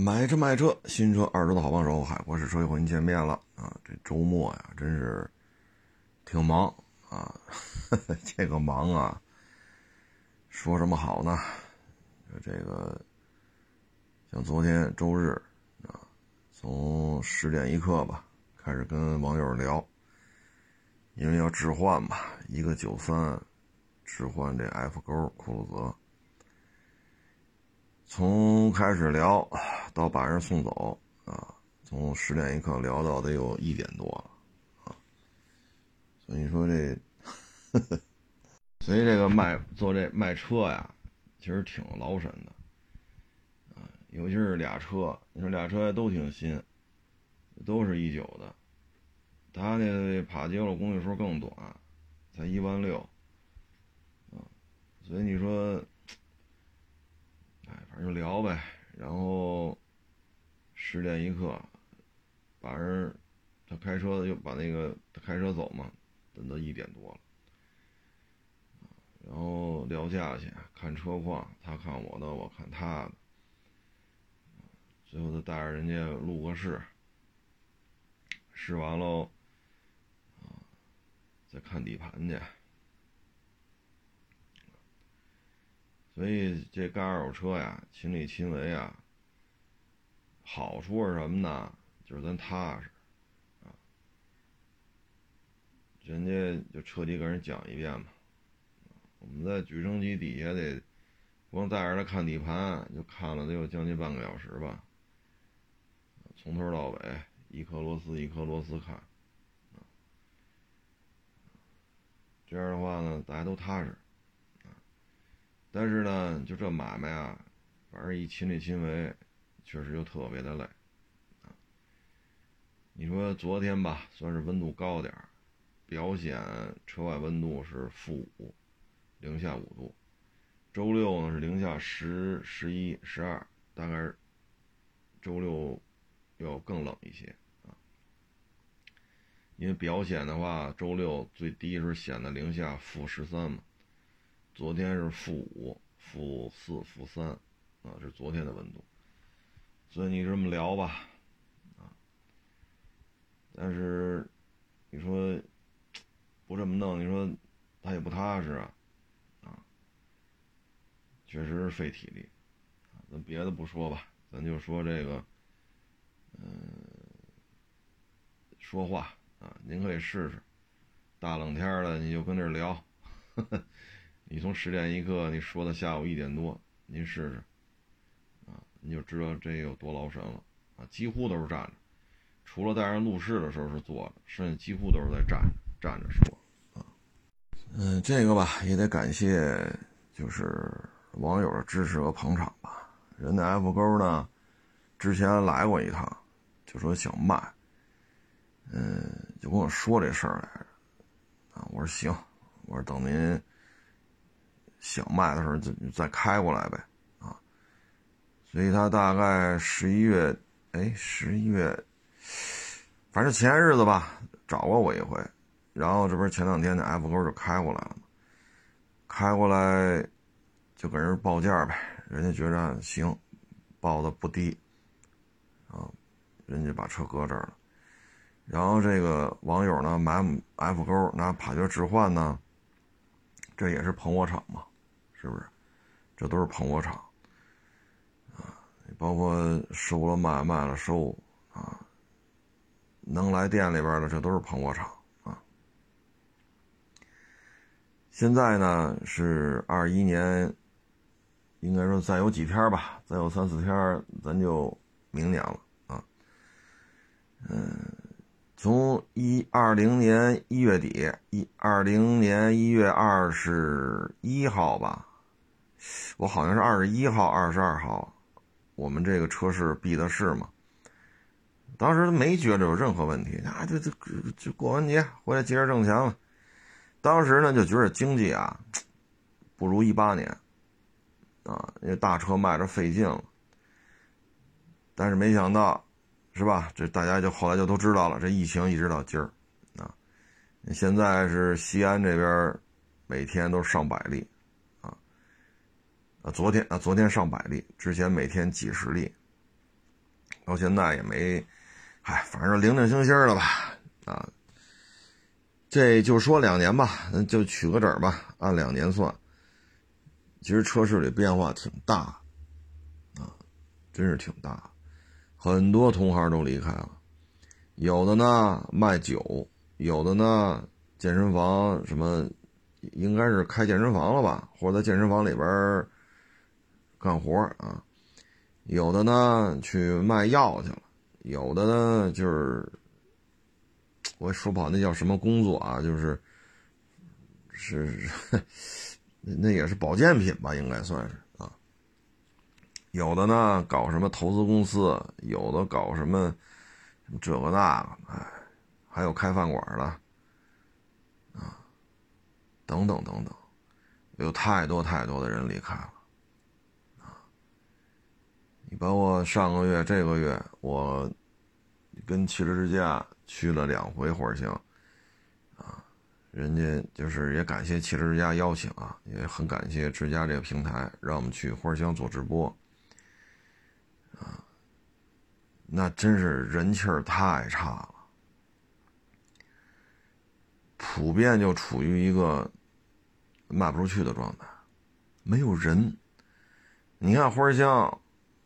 买车卖车，新车二手的好帮手，海阔试车又和您见面了啊！这周末呀，真是挺忙啊。这个忙啊，说什么好呢？这个像昨天周日啊，从十点一刻吧，开始跟网友聊，因为要置换嘛，一个九三置换这 F 勾酷路泽。从开始聊到把人送走啊，从十点一刻聊到得有一点多了啊，所以说这，所以这个卖做这卖车呀，其实挺劳神的啊，尤其是俩车，你说俩车都挺新，都是一九的，他那帕杰罗公里数更短，才一万六啊，所以你说。哎，反正就聊呗，然后十点一刻，把人他开车就把那个他开车走嘛，等到一点多了，然后聊价钱，看车况，他看我的，我看他的，最后他带着人家录个试，试完喽，啊，再看底盘去。所以这干二手车呀，亲力亲为啊，好处是什么呢？就是咱踏实，啊，人家就彻底给人讲一遍嘛。我们在举升机底下得，光带着他看底盘，就看了得有将近半个小时吧，从头到尾一颗螺丝一颗螺丝看，这样的话呢，大家都踏实。但是呢，就这买卖啊，反正一亲力亲为，确实就特别的累。你说昨天吧，算是温度高点儿，表显车外温度是负五，零下五度。周六呢是零下十、十一、十二，大概周六要更冷一些啊。因为表显的话，周六最低是显的零下负十三嘛。昨天是负五、负四、负三，啊，是昨天的温度。所以你这么聊吧，啊，但是你说不这么弄，你说他也不踏实啊，啊，确实是费体力。咱别的不说吧，咱就说这个，嗯，说话啊，您可以试试。大冷天的，你就跟这聊。呵呵你从十点一刻，你说到下午一点多，您试试，啊，你就知道这有多劳神了，啊，几乎都是站着，除了带人录视的时候是坐着，剩下几乎都是在站着站着说，啊，嗯，这个吧也得感谢，就是网友的支持和捧场吧。人家 F 勾呢，之前来过一趟，就说想卖，嗯，就跟我说这事儿来着，啊，我说行，我说等您。想卖的时候就再开过来呗，啊，所以他大概十一月，哎，十一月，反正前日子吧，找过我一回，然后这不是前两天那 F 勾就开过来了吗？开过来就给人报价呗，人家觉着行，报的不低，啊，人家把车搁这儿了，然后这个网友呢买 F 勾拿帕杰置换呢，这也是捧我场嘛。是不是？这都是捧我场啊！包括收了卖，卖了收啊！能来店里边的，这都是捧我场啊！现在呢是二一年，应该说再有几天吧，再有三四天，咱就明年了啊！嗯，从一二零年一月底，一二零年一月二十一号吧。我好像是二十一号、二十二号，我们这个车市闭的市嘛。当时没觉着有任何问题啊，就就就过完节回来接着挣钱了。当时呢就觉得经济啊不如一八年啊，因为大车卖着费劲了。但是没想到，是吧？这大家就后来就都知道了，这疫情一直到今儿啊，现在是西安这边每天都上百例。啊，啊昨天啊，昨天上百例，之前每天几十例，到现在也没，嗨，反正零零星星的吧，啊，这就说两年吧，那就取个整吧，按两年算。其实车市里变化挺大，啊，真是挺大，很多同行都离开了，有的呢卖酒，有的呢健身房什么，应该是开健身房了吧，或者在健身房里边干活啊，有的呢去卖药去了，有的呢就是，我也说不好那叫什么工作啊，就是是。那也是保健品吧，应该算是。有的呢搞什么投资公司，有的搞什么这个那个，哎，还有开饭馆的啊，等等等等，有太多太多的人离开了啊。你包括上个月、这个月，我跟汽车之家去了两回火星。人家就是也感谢汽车之家邀请啊，也很感谢之家这个平台，让我们去花乡做直播啊。那真是人气儿太差了，普遍就处于一个卖不出去的状态，没有人。你看花乡，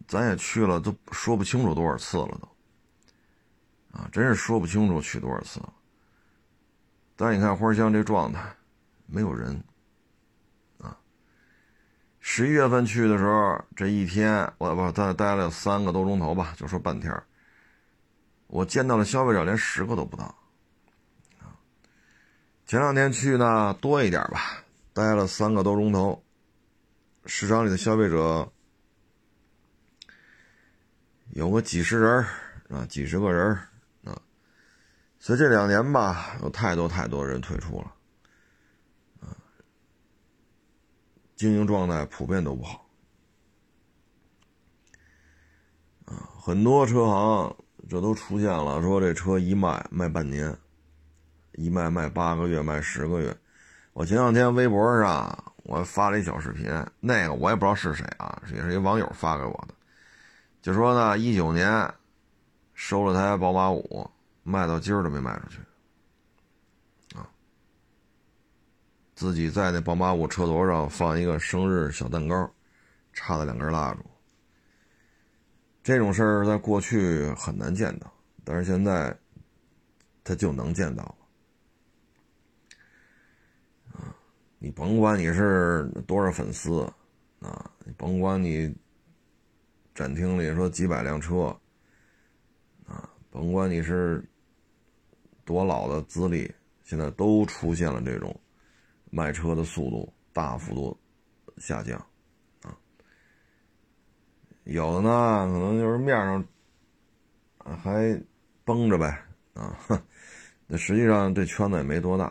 咱也去了，都说不清楚多少次了都啊，真是说不清楚去多少次了。但你看花乡这状态，没有人，十一月份去的时候，这一天我我在待了三个多钟头吧，就说半天我见到了消费者连十个都不到，前两天去呢多一点吧，待了三个多钟头，市场里的消费者有个几十人啊，几十个人啊。所以这两年吧，有太多太多人退出了，啊，经营状态普遍都不好，啊，很多车行这都出现了，说这车一卖卖半年，一卖卖八个月，卖十个月。我前两天微博上我发了一小视频，那个我也不知道是谁啊，也是一网友发给我的，就说呢，一九年收了台宝马五。卖到今儿都没卖出去，自己在那宝马五车头上放一个生日小蛋糕，插了两根蜡烛。这种事儿在过去很难见到，但是现在他就能见到了。啊！你甭管你是多少粉丝，啊，你甭管你展厅里说几百辆车，啊，甭管你是。多老的资历，现在都出现了这种卖车的速度大幅度下降啊。有的呢，可能就是面上还绷着呗啊，那实际上这圈子也没多大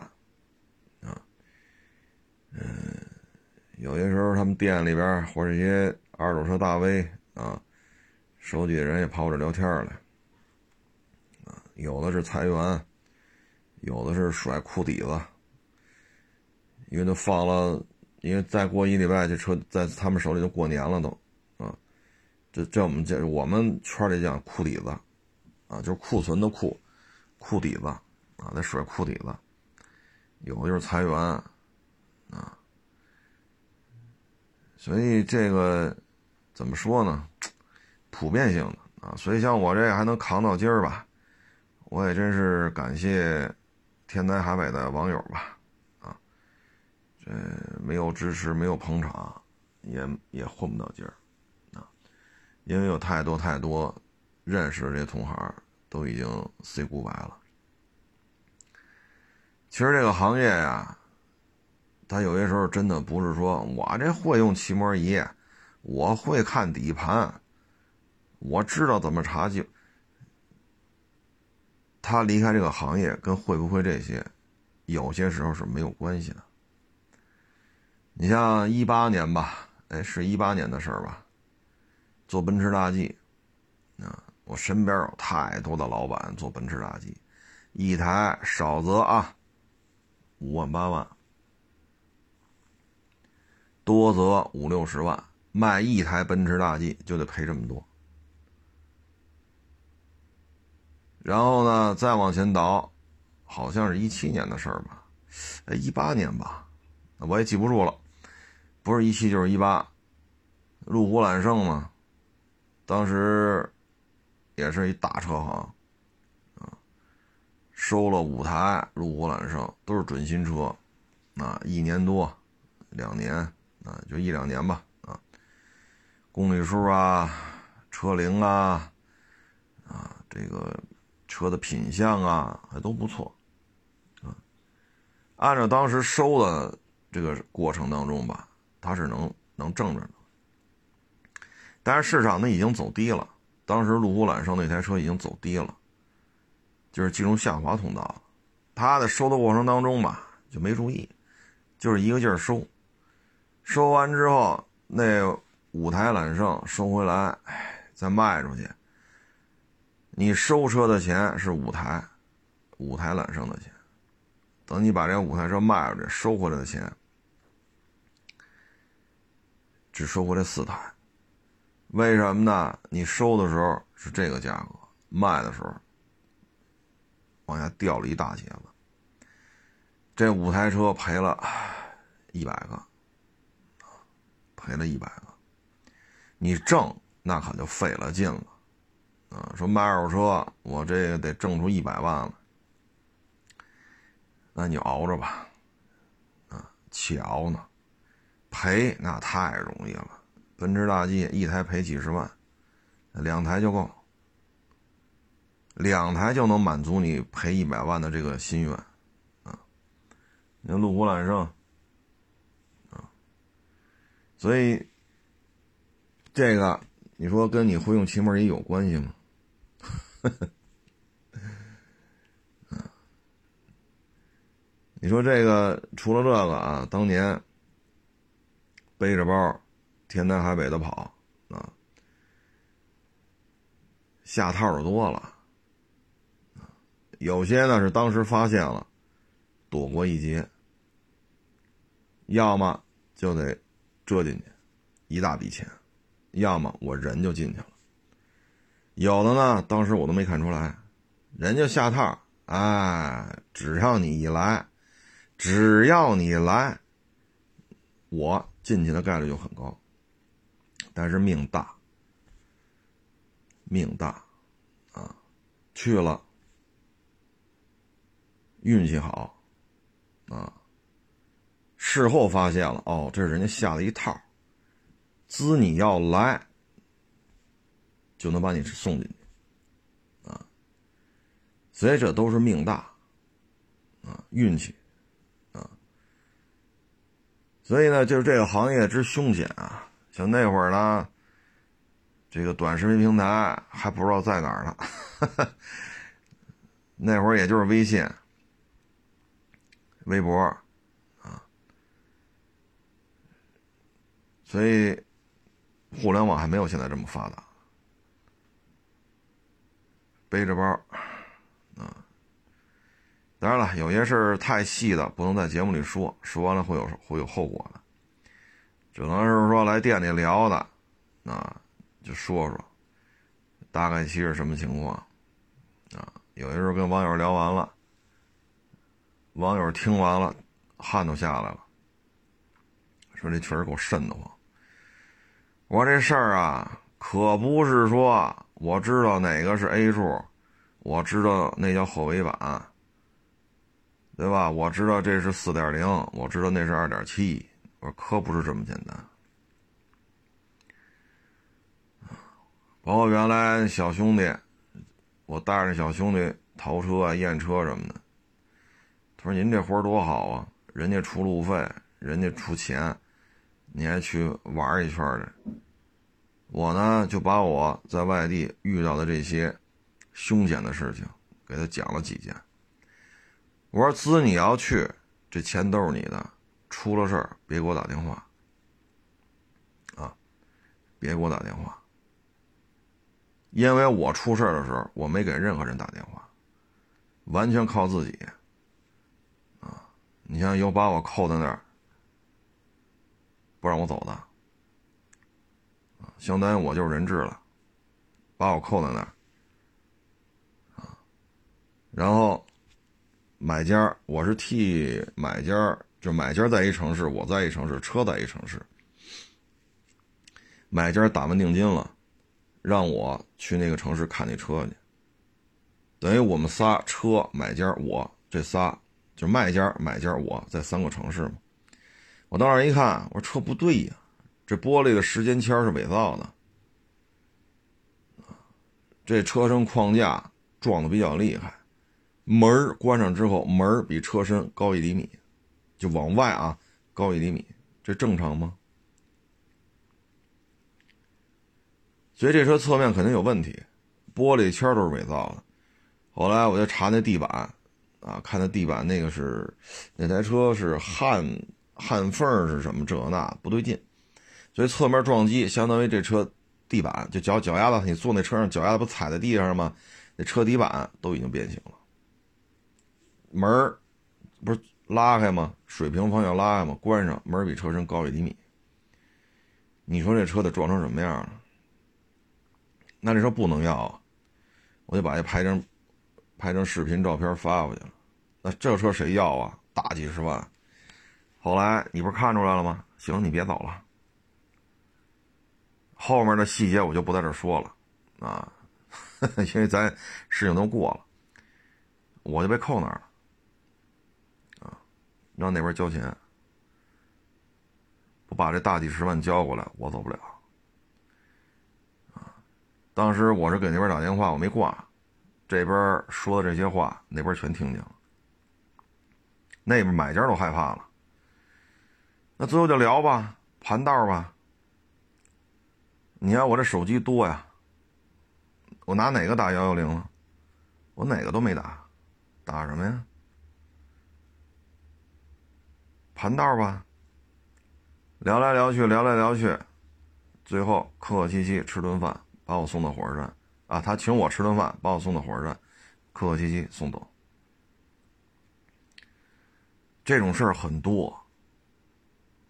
啊。嗯，有些时候他们店里边或者一些二手车大 V 啊，手底下人也跑我这聊天来啊，有的是裁员。有的是甩裤底子，因为都放了，因为再过一礼拜，这车在他们手里就过年了都，啊，这这我们这我们圈里讲库底子，啊，就是库存的库，库底子，啊，在甩库底子，有的就是裁员，啊，所以这个怎么说呢？普遍性的啊，所以像我这还能扛到今儿吧，我也真是感谢。天南海北的网友吧，这没有支持，没有捧场，也也混不到今儿，啊，因为有太多太多认识的这些同行都已经 say goodbye 了。其实这个行业呀，它有些时候真的不是说我这会用漆膜仪，我会看底盘，我知道怎么查就。他离开这个行业跟会不会这些，有些时候是没有关系的。你像一八年吧，哎，是一八年的事儿吧，做奔驰大 G，啊，我身边有太多的老板做奔驰大 G，一台少则啊五万八万，多则五六十万，卖一台奔驰大 G 就得赔这么多。然后呢，再往前倒，好像是一七年的事儿吧，哎，一八年吧，我也记不住了，不是一七就是一八，路虎揽胜嘛，当时也是一大车行，啊，收了五台路虎揽胜，都是准新车，啊，一年多，两年，啊，就一两年吧，啊，公里数啊，车龄啊，啊，这个。车的品相啊，还都不错，啊，按照当时收的这个过程当中吧，它是能能挣着的。但是市场呢已经走低了，当时路虎揽胜那台车已经走低了，就是进入下滑通道。他在收的过程当中吧，就没注意，就是一个劲儿收，收完之后那五台揽胜收回来，再卖出去。你收车的钱是五台，五台揽胜的钱。等你把这五台车卖出去，收回来的钱只收回来四台。为什么呢？你收的时候是这个价格，卖的时候往下掉了一大截子。这五台车赔了一百个，赔了一百个。你挣那可就费了劲了。啊，说卖二手车，我这个得挣出一百万了，那你熬着吧，啊，且熬呢，赔那太容易了。奔驰大 G 一台赔几十万，两台就够，两台就能满足你赔一百万的这个心愿，啊，你看路虎揽胜，啊，所以这个你说跟你会用气门也有关系吗？呵 呵，你说这个除了这个啊，当年背着包天南海北的跑啊，下套的多了有些呢是当时发现了，躲过一劫，要么就得折进去一大笔钱，要么我人就进去了。有的呢，当时我都没看出来，人家下套，哎，只要你一来，只要你来，我进去的概率就很高。但是命大，命大，啊，去了，运气好，啊，事后发现了，哦，这是人家下了一套，资你要来。就能把你送进去，啊，所以这都是命大，啊，运气，所以呢，就是这个行业之凶险啊。像那会儿呢，这个短视频平台还不知道在哪儿呢，那会儿也就是微信、微博，啊，所以互联网还没有现在这么发达。背着包，当然了，有些事儿太细的不能在节目里说，说完了会有会有后果的，只能是说来店里聊的，啊，就说说，大概其是什么情况，啊，有些时候跟网友聊完了，网友听完了，汗都下来了，说这确实够瘆得慌。我说这事儿啊，可不是说。我知道哪个是 A 柱，我知道那叫后尾板，对吧？我知道这是四点零，我知道那是二点七。我说可不是这么简单。包括原来小兄弟，我带着小兄弟淘车啊、验车什么的。他说：“您这活多好啊，人家出路费，人家出钱，你还去玩一圈的。”我呢，就把我在外地遇到的这些凶险的事情给他讲了几件。我说：“子，你要去，这钱都是你的，出了事儿别给我打电话，啊，别给我打电话，因为我出事儿的时候，我没给任何人打电话，完全靠自己。啊，你像有把我扣在那儿，不让我走的。”相当于我就是人质了，把我扣在那儿，啊，然后买家，我是替买家，就买家在一城市，我在一城市，车在一城市。买家打完定金了，让我去那个城市看那车去。等于我们仨车买家我这仨，就卖家买家我在三个城市嘛。我到那儿一看，我说车不对呀，这玻璃的时间签是伪造的。这车身框架撞的比较厉害，门关上之后，门比车身高一厘米，就往外啊高一厘米，这正常吗？所以这车侧面肯定有问题，玻璃圈都是伪造的。后来我就查那地板，啊，看那地板那个是那台车是焊焊缝是什么这那不对劲，所以侧面撞击相当于这车地板就脚脚丫子，你坐那车上脚丫子不踩在地上吗？那车底板都已经变形了。门不是拉开吗？水平方向拉开吗？关上门比车身高一厘米。你说这车得撞成什么样了？那这车不能要啊！我就把这拍成拍成视频照片发过去了。那这车谁要啊？大几十万。后来你不是看出来了吗？行，你别走了。后面的细节我就不在这说了啊，因为咱事情都过了，我就被扣那儿了，让那边交钱，不把这大几十万交过来，我走不了。当时我是给那边打电话，我没挂，这边说的这些话，那边全听见了。那边买家都害怕了。那最后就聊吧，盘道吧。你看我这手机多呀，我拿哪个打幺幺零啊？我哪个都没打，打什么呀？盘道吧。聊来聊去，聊来聊去，最后客客气气吃顿饭。把我送到火车站，啊，他请我吃顿饭，把我送到火车站，客客气气送走。这种事儿很多，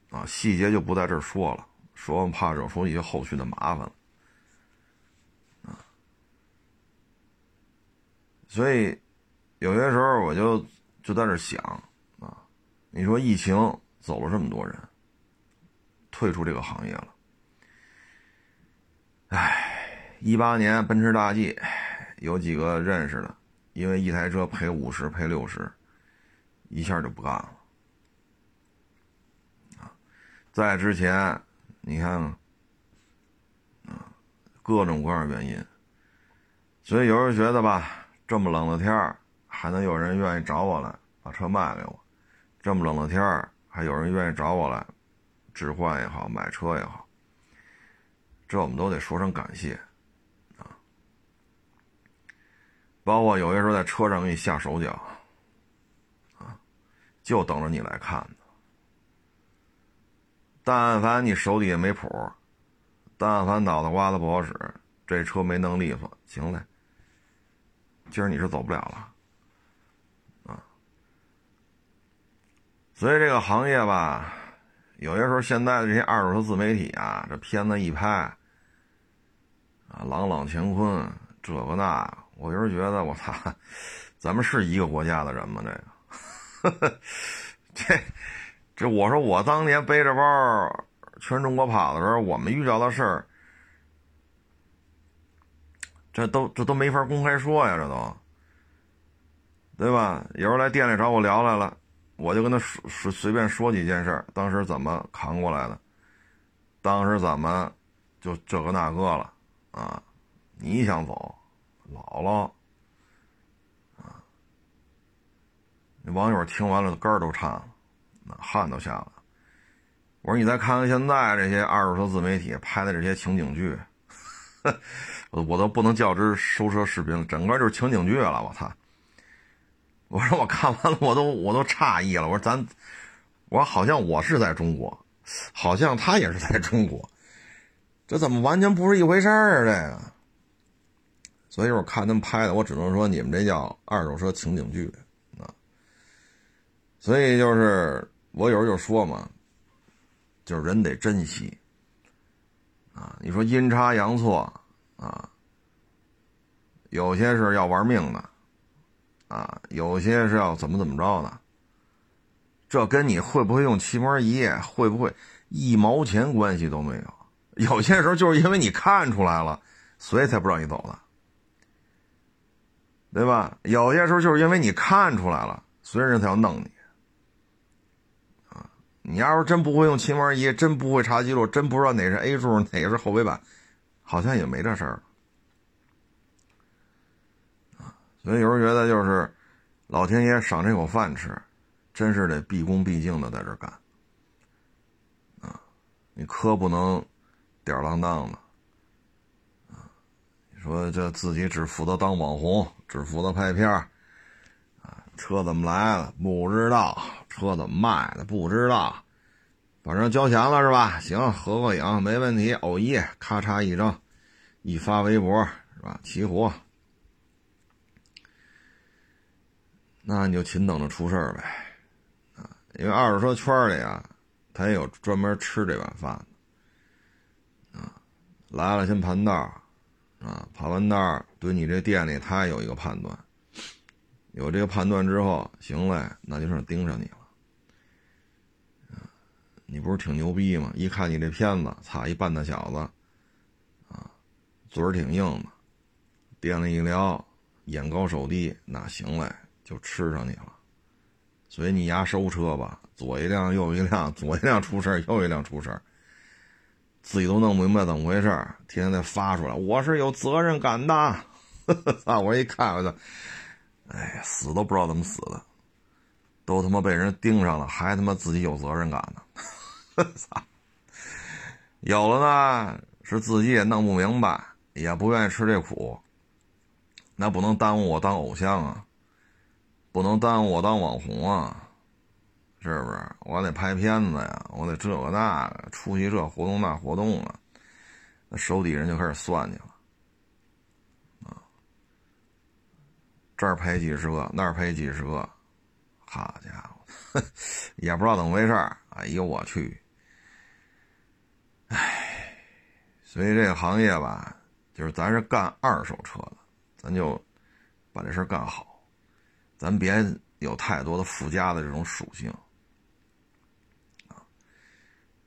啊，细节就不在这儿说了，说完怕惹出一些后续的麻烦啊。所以有些时候我就就在这想，你说疫情走了这么多人，退出这个行业了，唉。一八年奔驰大 G，有几个认识的，因为一台车赔五十赔六十，一下就不干了。啊，在之前，你看，啊，各种各样原因，所以有人觉得吧，这么冷的天儿，还能有人愿意找我来把车卖给我；这么冷的天儿，还有人愿意找我来置换也好，买车也好，这我们都得说声感谢。啊包括有些时候在车上给你下手脚，啊，就等着你来看呢。但凡你手底下没谱，但凡脑袋瓜子不好使，这车没弄利索，行嘞，今儿你是走不了了，所以这个行业吧，有些时候现在的这些二手车自媒体啊，这片子一拍，啊，朗朗乾坤，这个那。我就是觉得，我操，咱们是一个国家的人吗？这个，这，这，我说我当年背着包全中国跑的时候，我们遇到的事儿，这都这都没法公开说呀，这都，对吧？有人来店里找我聊来了，我就跟他说随随便说几件事儿当时怎么扛过来的，当时怎么就这个那个了啊？你想走？老了，啊！那网友听完了，肝儿都颤了，那汗都下了。我说：“你再看看现在这些二手车自媒体拍的这些情景剧，我 我都不能叫之收车视频，整个就是情景剧了。”我操！我说我看完了，我都我都诧异了。我说咱，我说好像我是在中国，好像他也是在中国，这怎么完全不是一回事儿？这个。所以我看他们拍的，我只能说你们这叫二手车情景剧啊。所以就是我有时候就说嘛，就是人得珍惜啊。你说阴差阳错啊，有些是要玩命的啊，有些是要怎么怎么着的。这跟你会不会用漆膜仪，会不会一毛钱关系都没有。有些时候就是因为你看出来了，所以才不让你走的，对吧？有些时候就是因为你看出来了，所以人才要弄你。啊，你要是真不会用漆膜仪，真不会查记录，真不知道哪是 A 柱，哪个是后尾板，好像也没这事儿。啊，所以有时候觉得就是老天爷赏这口饭吃。真是得毕恭毕敬的在这干，啊，你可不能吊儿郎当的，啊，你说这自己只负责当网红，只负责拍片啊，车怎么来的不知道，车怎么卖的不知道，反正交钱了是吧？行，合个影没问题，哦耶，咔嚓一张，一发微博是吧？齐活，那你就勤等着出事儿呗。啊因为二手车圈里啊，他也有专门吃这碗饭的，啊，来了先盘道啊，盘完道对你这店里他也有一个判断，有这个判断之后，行嘞，那就剩盯上你了，你不是挺牛逼吗？一看你这片子，擦一半大小子，啊，嘴儿挺硬的，店里一聊，眼高手低，那行嘞，就吃上你了。所以你牙收车吧，左一辆右一辆，左一辆出事右一辆出事自己都弄不明白怎么回事天天在发出来，我是有责任感的。我一看我就，哎，死都不知道怎么死的，都他妈被人盯上了，还他妈自己有责任感呢。操，有了呢，是自己也弄不明白，也不愿意吃这苦，那不能耽误我当偶像啊。不能耽误我当网红啊，是不是？我得拍片子呀，我得这个那个，出席这活动那活动啊。那手底人就开始算计了，啊，这儿赔几十个，那儿赔几十个，好家伙，也不知道怎么回事哎呦我去，唉，所以这个行业吧，就是咱是干二手车的，咱就把这事干好。咱别有太多的附加的这种属性，啊，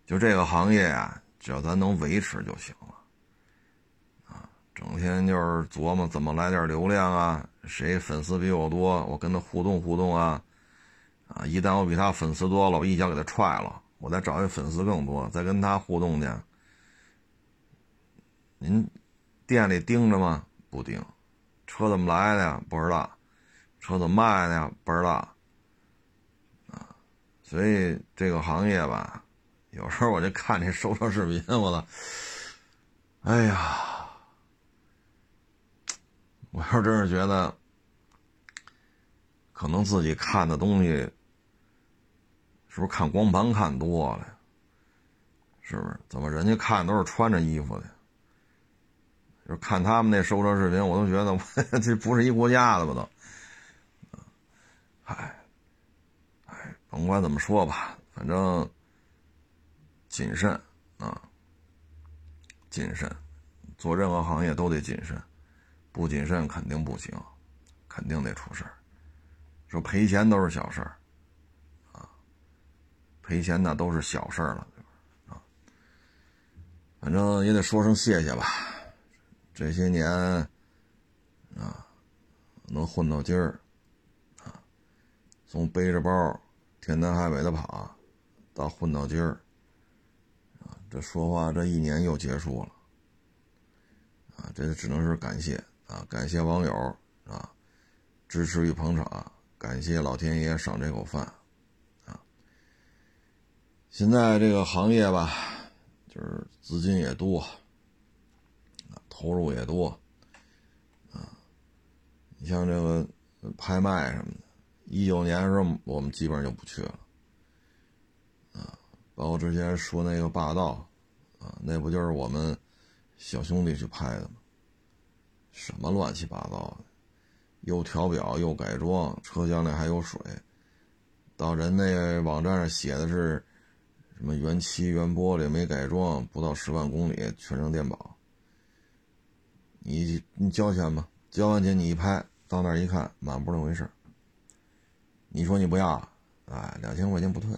就这个行业啊，只要咱能维持就行了，啊，整天就是琢磨怎么来点流量啊，谁粉丝比我多，我跟他互动互动啊，啊，一旦我比他粉丝多了，我一脚给他踹了，我再找一粉丝更多，再跟他互动去。您店里盯着吗？不盯，车怎么来的呀？不知道。车怎么卖的呀？不知道，啊，所以这个行业吧，有时候我就看这收车视频，我操，哎呀，我要真是觉得，可能自己看的东西，是不是看光盘看多了？是不是？怎么人家看都是穿着衣服的？就看他们那收车视频，我都觉得 这不是一国家的吧都。嗨，哎，甭管怎么说吧，反正谨慎啊，谨慎，做任何行业都得谨慎，不谨慎肯定不行，肯定得出事儿。说赔钱都是小事儿，啊，赔钱那都是小事儿了，啊，反正也得说声谢谢吧，这些年啊，能混到今儿。从背着包天南海北的跑，到混到今儿，啊，这说话这一年又结束了，啊，这只能是感谢啊，感谢网友啊，支持与捧场，感谢老天爷赏这口饭，啊，现在这个行业吧，就是资金也多，啊，投入也多，啊，你像这个拍卖什么的。一九年的时候，我们基本上就不去了，啊，包括之前说那个霸道，啊，那不就是我们小兄弟去拍的吗？什么乱七八糟的，又调表又改装，车厢里还有水，到人那网站上写的是什么原漆原玻璃没改装，不到十万公里全程电保，你你交钱吧，交完钱你一拍。到那一看，满不是那回事你说你不要，哎，两千块钱不退。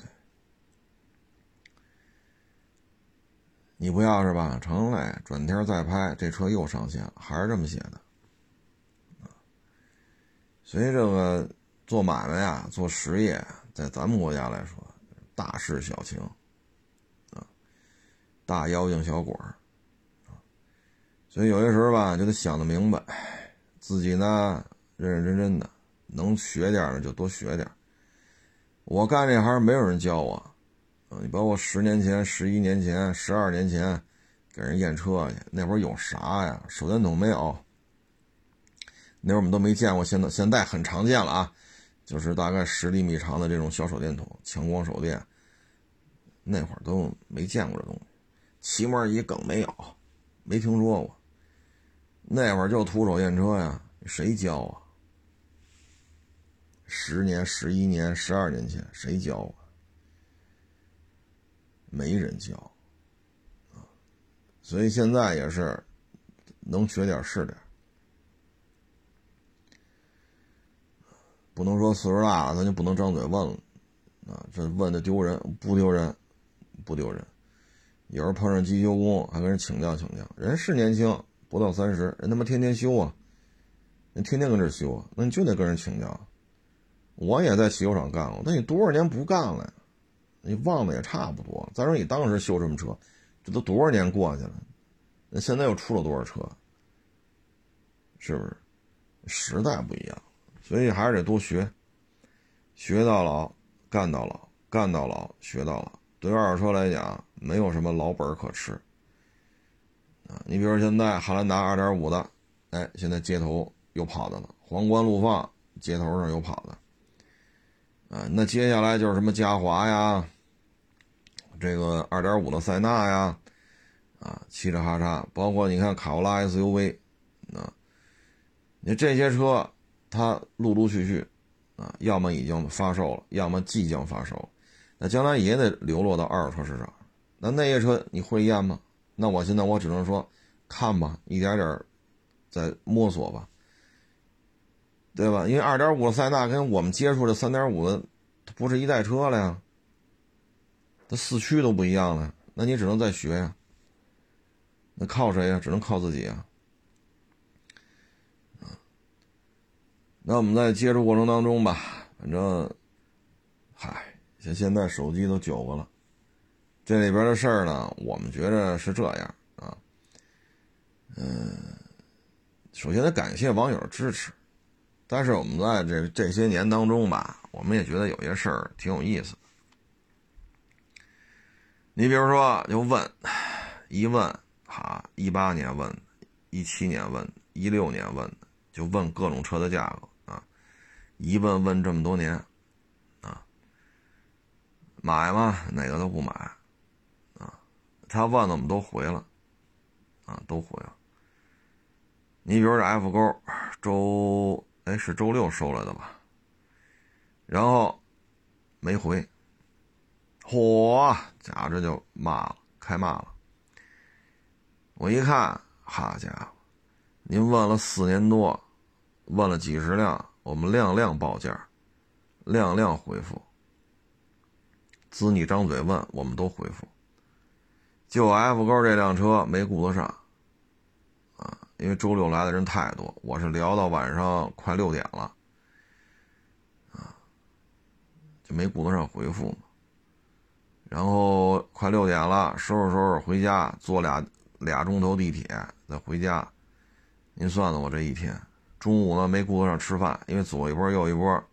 你不要是吧？成嘞，转天再拍，这车又上线了，还是这么写的。所以这个做买卖呀，做实业，在咱们国家来说，大事小情，啊，大妖精小鬼儿，所以有些时候吧，就得想得明白，自己呢认认真真的，能学点的就多学点。我干这行没有人教我。啊，你包括十年前、十一年前、十二年前，给人验车去，那会儿有啥呀？手电筒没有，那会儿我们都没见过。现在现在很常见了啊，就是大概十厘米长的这种小手电筒，强光手电。那会儿都没见过这东西，漆膜仪更没有，没听说过。那会儿就徒手验车呀，谁教啊？十年、十一年、十二年前，谁教啊？没人教，啊，所以现在也是能学点是点，不能说岁数大了咱就不能张嘴问了，啊，这问的丢人不丢人？不丢人。有时候碰上机修工，还跟人请教请教，人是年轻，不到三十，人他妈天天修啊，人天天跟这修啊，那你就得跟人请教。我也在汽修厂干过，那你多少年不干了呀？你忘的也差不多。再说你当时修什么车，这都多少年过去了，那现在又出了多少车？是不是？时代不一样，所以还是得多学，学到老，干到老，干到老，学到老。对二手车来讲，没有什么老本可吃啊。你比如现在汉兰达二点五的，哎，现在街头又跑的了；皇冠陆放街头上又跑的，啊，那接下来就是什么嘉华呀。这个二点五的塞纳呀，啊，嘁哩哈嚓，包括你看卡罗拉 SUV，啊，你这些车，它陆陆续续，啊，要么已经发售了，要么即将发售，那将来也得流落到二手车市场。那那些车你会验吗？那我现在我只能说，看吧，一点点在摸索吧，对吧？因为二点五的塞纳跟我们接触的三点五的，不是一代车了呀。它四驱都不一样了，那你只能再学呀。那靠谁呀？只能靠自己啊。那我们在接触过程当中吧，反正，嗨，像现在手机都九个了，这里边的事儿呢，我们觉着是这样啊。嗯，首先得感谢网友支持，但是我们在这这些年当中吧，我们也觉得有些事儿挺有意思。你比如说，就问，一问，哈，一八年问，一七年问，一六年问，就问各种车的价格啊，一问问这么多年，啊，买吗？哪个都不买，啊，他问的我们都回了，啊，都回了。你比如这 F 勾，周，哎，是周六收来的吧？然后没回。嚯，家这就骂了，开骂了。我一看，好家伙，您问了四年多，问了几十辆，我们辆辆报价，辆辆回复。滋你张嘴问，我们都回复。就 F 勾这辆车没顾得上，因为周六来的人太多，我是聊到晚上快六点了，啊，就没顾得上回复嘛。然后快六点了，收拾收拾回家，坐俩俩钟头地铁再回家。您算算我这一天，中午呢没顾得上吃饭，因为左一波右一波。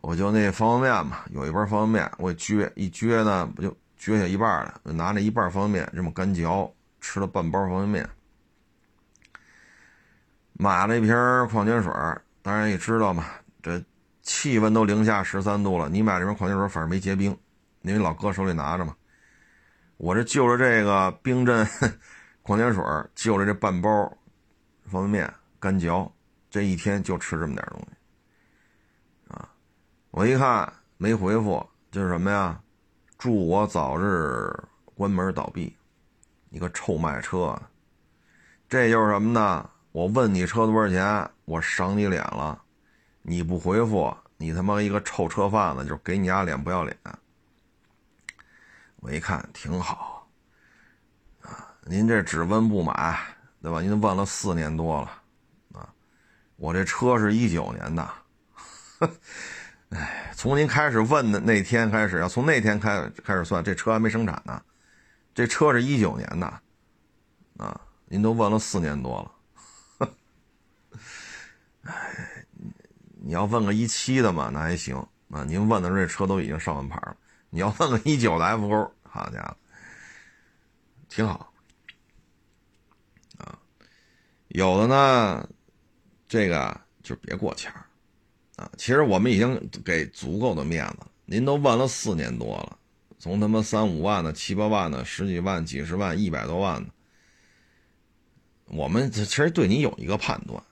我就那方便面嘛，有一包方便面，我撅一撅呢，不就撅下一半了？拿那一半方便面这么干嚼，吃了半包方便面。买了一瓶矿泉水，当然也知道嘛，这气温都零下十三度了，你买这瓶矿泉水反正没结冰。因为老哥手里拿着嘛，我这就着这个冰镇 矿泉水，就着这半包方便面干嚼，这一天就吃这么点东西啊！我一看没回复，就是什么呀？祝我早日关门倒闭！你个臭卖车！这就是什么呢？我问你车多少钱，我赏你脸了，你不回复，你他妈一个臭车贩子，就给你丫脸不要脸。我一看挺好，啊，您这只问不买，对吧？您问了四年多了，啊，我这车是一九年的，哎，从您开始问的那天开始，要从那天开开始算，这车还没生产呢，这车是一九年的，啊，您都问了四年多了。你要问个一七的嘛，那还行啊。您问的这车都已经上完牌了。你要问个一九的 F 勾，好家伙，挺好啊。有的呢，这个就别过钱啊。其实我们已经给足够的面子了。您都问了四年多了，从他妈三五万的、七八万的、十几万、几十万、一百多万的，我们其实对你有一个判断。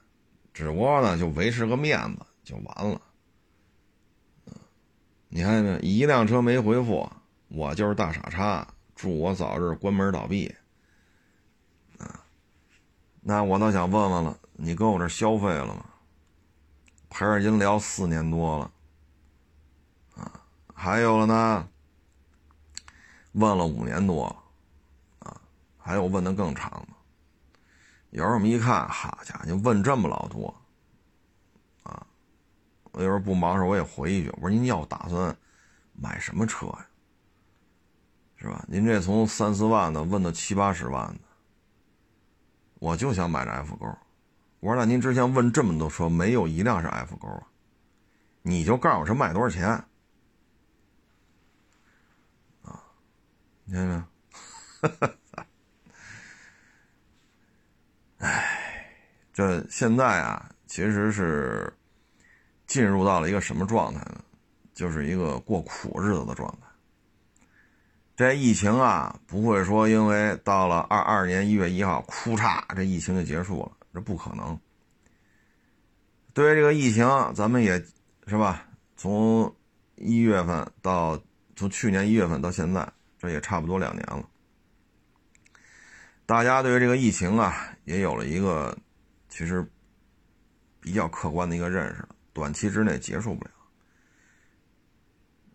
只不过呢，就维持个面子就完了。你看呢，一辆车没回复，我就是大傻叉，祝我早日关门倒闭。啊，那我倒想问问了，你搁我这消费了吗？陪着您聊四年多了，啊，还有了呢，问了五年多，啊，还有问的更长的。有时候我们一看，好家伙，你问这么老多，我有时候不忙的时候我也回一句，我说您要打算买什么车呀？是吧？您这从三四万的问到七八十万的，我就想买这 F 勾。我说那您之前问这么多车，没有一辆是 F 勾啊？你就告诉我这卖多少钱？啊，你看见没有？唉，这现在啊，其实是进入到了一个什么状态呢？就是一个过苦日子的状态。这疫情啊，不会说因为到了二二年一月一号，哭嚓，这疫情就结束了，这不可能。对于这个疫情，咱们也是吧，从一月份到从去年一月份到现在，这也差不多两年了。大家对于这个疫情啊，也有了一个其实比较客观的一个认识，短期之内结束不了。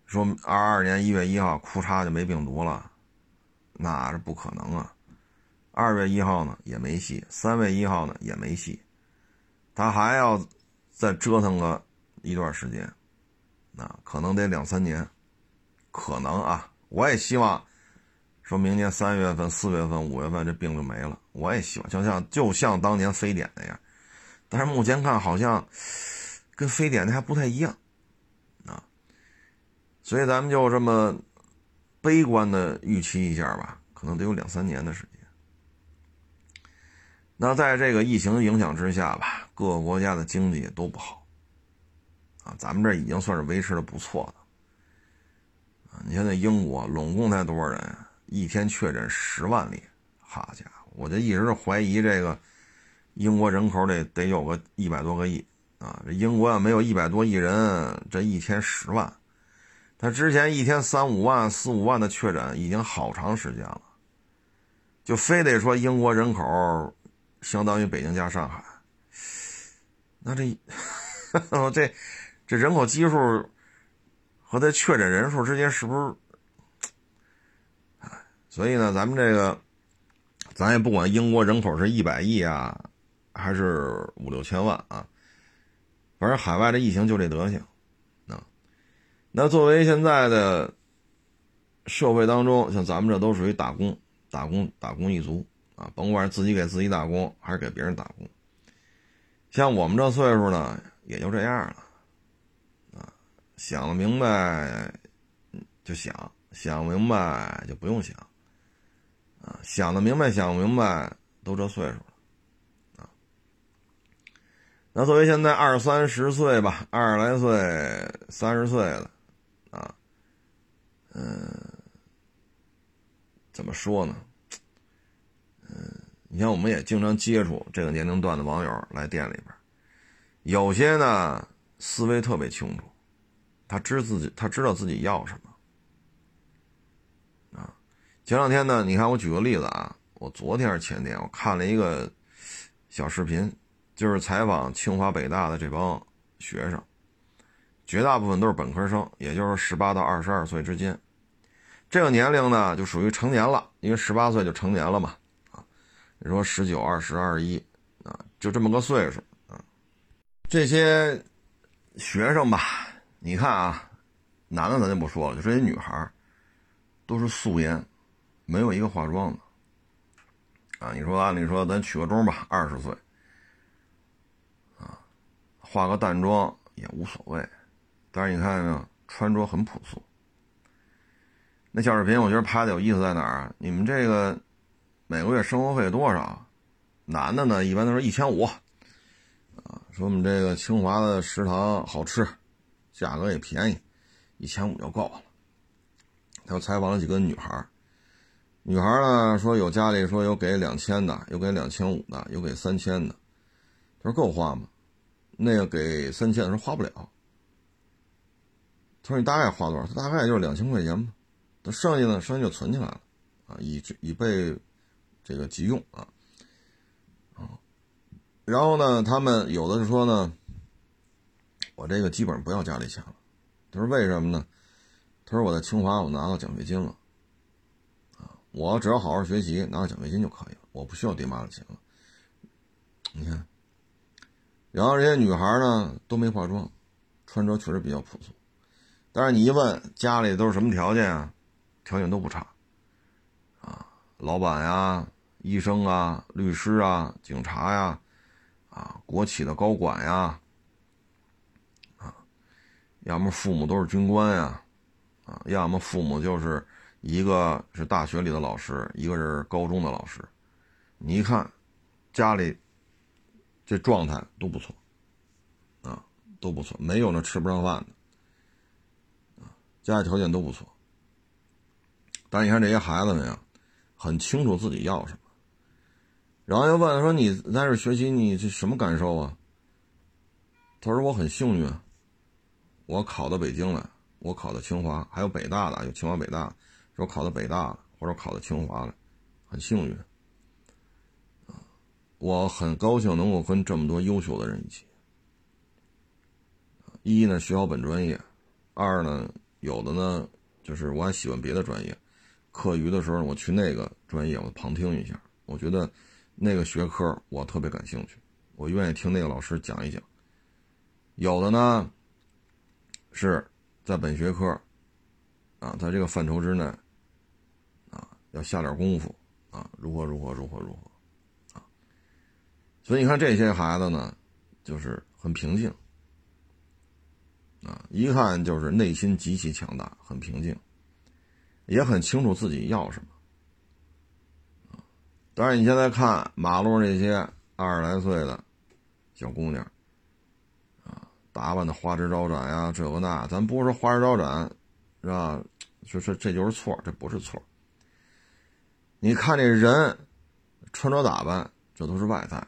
说二二年一月一号，库嚓就没病毒了，那是不可能啊。二月一号呢也没戏，三月一号呢也没戏，他还要再折腾个一段时间，那可能得两三年，可能啊，我也希望。说明年三月份、四月份、五月份这病就没了，我也希望就像就像当年非典那样，但是目前看好像跟非典的还不太一样啊，所以咱们就这么悲观的预期一下吧，可能得有两三年的时间。那在这个疫情影响之下吧，各个国家的经济都不好啊，咱们这已经算是维持的不错的啊。你现在英国拢共才多少人？一天确诊十万例，好家伙！我就一直怀疑这个英国人口得得有个一百多个亿啊！这英国要没有一百多亿人，这一天十万，他之前一天三五万、四五万的确诊已经好长时间了，就非得说英国人口相当于北京加上海，那这 这这人口基数和他确诊人数之间是不是？所以呢，咱们这个，咱也不管英国人口是一百亿啊，还是五六千万啊，反正海外的疫情就这德行，啊，那作为现在的社会当中，像咱们这都属于打工、打工、打工一族啊，甭管是自己给自己打工，还是给别人打工，像我们这岁数呢，也就这样了，啊，想了明白就想，想明白就不用想。啊，想的明白，想不明白，都这岁数了，那作为现在二三十岁吧，二十来岁、三十岁了，啊，嗯，怎么说呢？嗯，你像我们也经常接触这个年龄段的网友来店里边，有些呢思维特别清楚，他知自己，他知道自己要什么啊。前两天呢，你看我举个例子啊，我昨天是前天，我看了一个小视频，就是采访清华北大的这帮学生，绝大部分都是本科生，也就是十八到二十二岁之间。这个年龄呢，就属于成年了，因为十八岁就成年了嘛。啊，你说十九、二十、二十一啊，就这么个岁数啊。这些学生吧，你看啊，男的咱就不说了，就这些女孩都是素颜，没有一个化妆的。啊，你说按理说咱取个中吧，二十岁，化个淡妆也无所谓，但是你看没有，穿着很朴素。那小视频我觉得拍的有意思在哪儿啊？你们这个每个月生活费多少？男的呢，一般都是一千五，啊，说我们这个清华的食堂好吃，价格也便宜，一千五就够了。他又采访了几个女孩。女孩呢说有家里说有给两千的，有给两千五的，有给三千的。他说够花吗？那个给三千的说花不了。他说你大概花多少？他大概就是两千块钱吧。他剩下呢，剩下就存起来了，啊，以以备这个急用啊。啊，然后呢，他们有的是说呢，我这个基本上不要家里钱了。他说为什么呢？他说我在清华我拿到奖学金了。啊我只要好好学习，拿到奖学金就可以了，我不需要爹妈的钱了。你看，然后这些女孩呢都没化妆，穿着确实比较朴素。但是你一问家里都是什么条件啊？条件都不差，啊，老板呀、医生啊、律师啊、警察呀，啊，国企的高管呀，啊，要么父母都是军官呀，啊，要么父母就是。一个是大学里的老师，一个是高中的老师，你一看，家里这状态都不错，啊，都不错，没有那吃不上饭的，啊，家里条件都不错。但你看这些孩子们呀，很清楚自己要什么，然后又问说：“你在这学习，你这什么感受啊？”他说：“我很幸运，我考到北京来，我考到清华，还有北大的，有清华、北大。”说考到北大了，或者考到清华了，很幸运！我很高兴能够跟这么多优秀的人一起。一呢学好本专业，二呢有的呢就是我还喜欢别的专业，课余的时候我去那个专业我旁听一下，我觉得那个学科我特别感兴趣，我愿意听那个老师讲一讲。有的呢是在本学科啊，在这个范畴之内。啊要下点功夫啊，如何如何如何如何？所以你看这些孩子呢，就是很平静啊，一看就是内心极其强大，很平静，也很清楚自己要什么啊。当然，你现在看马路上那些二十来岁的小姑娘啊，打扮的花枝招展呀，这个那，咱不是说花枝招展是吧？说说这就是错，这不是错。你看这人穿着打扮，这都是外在。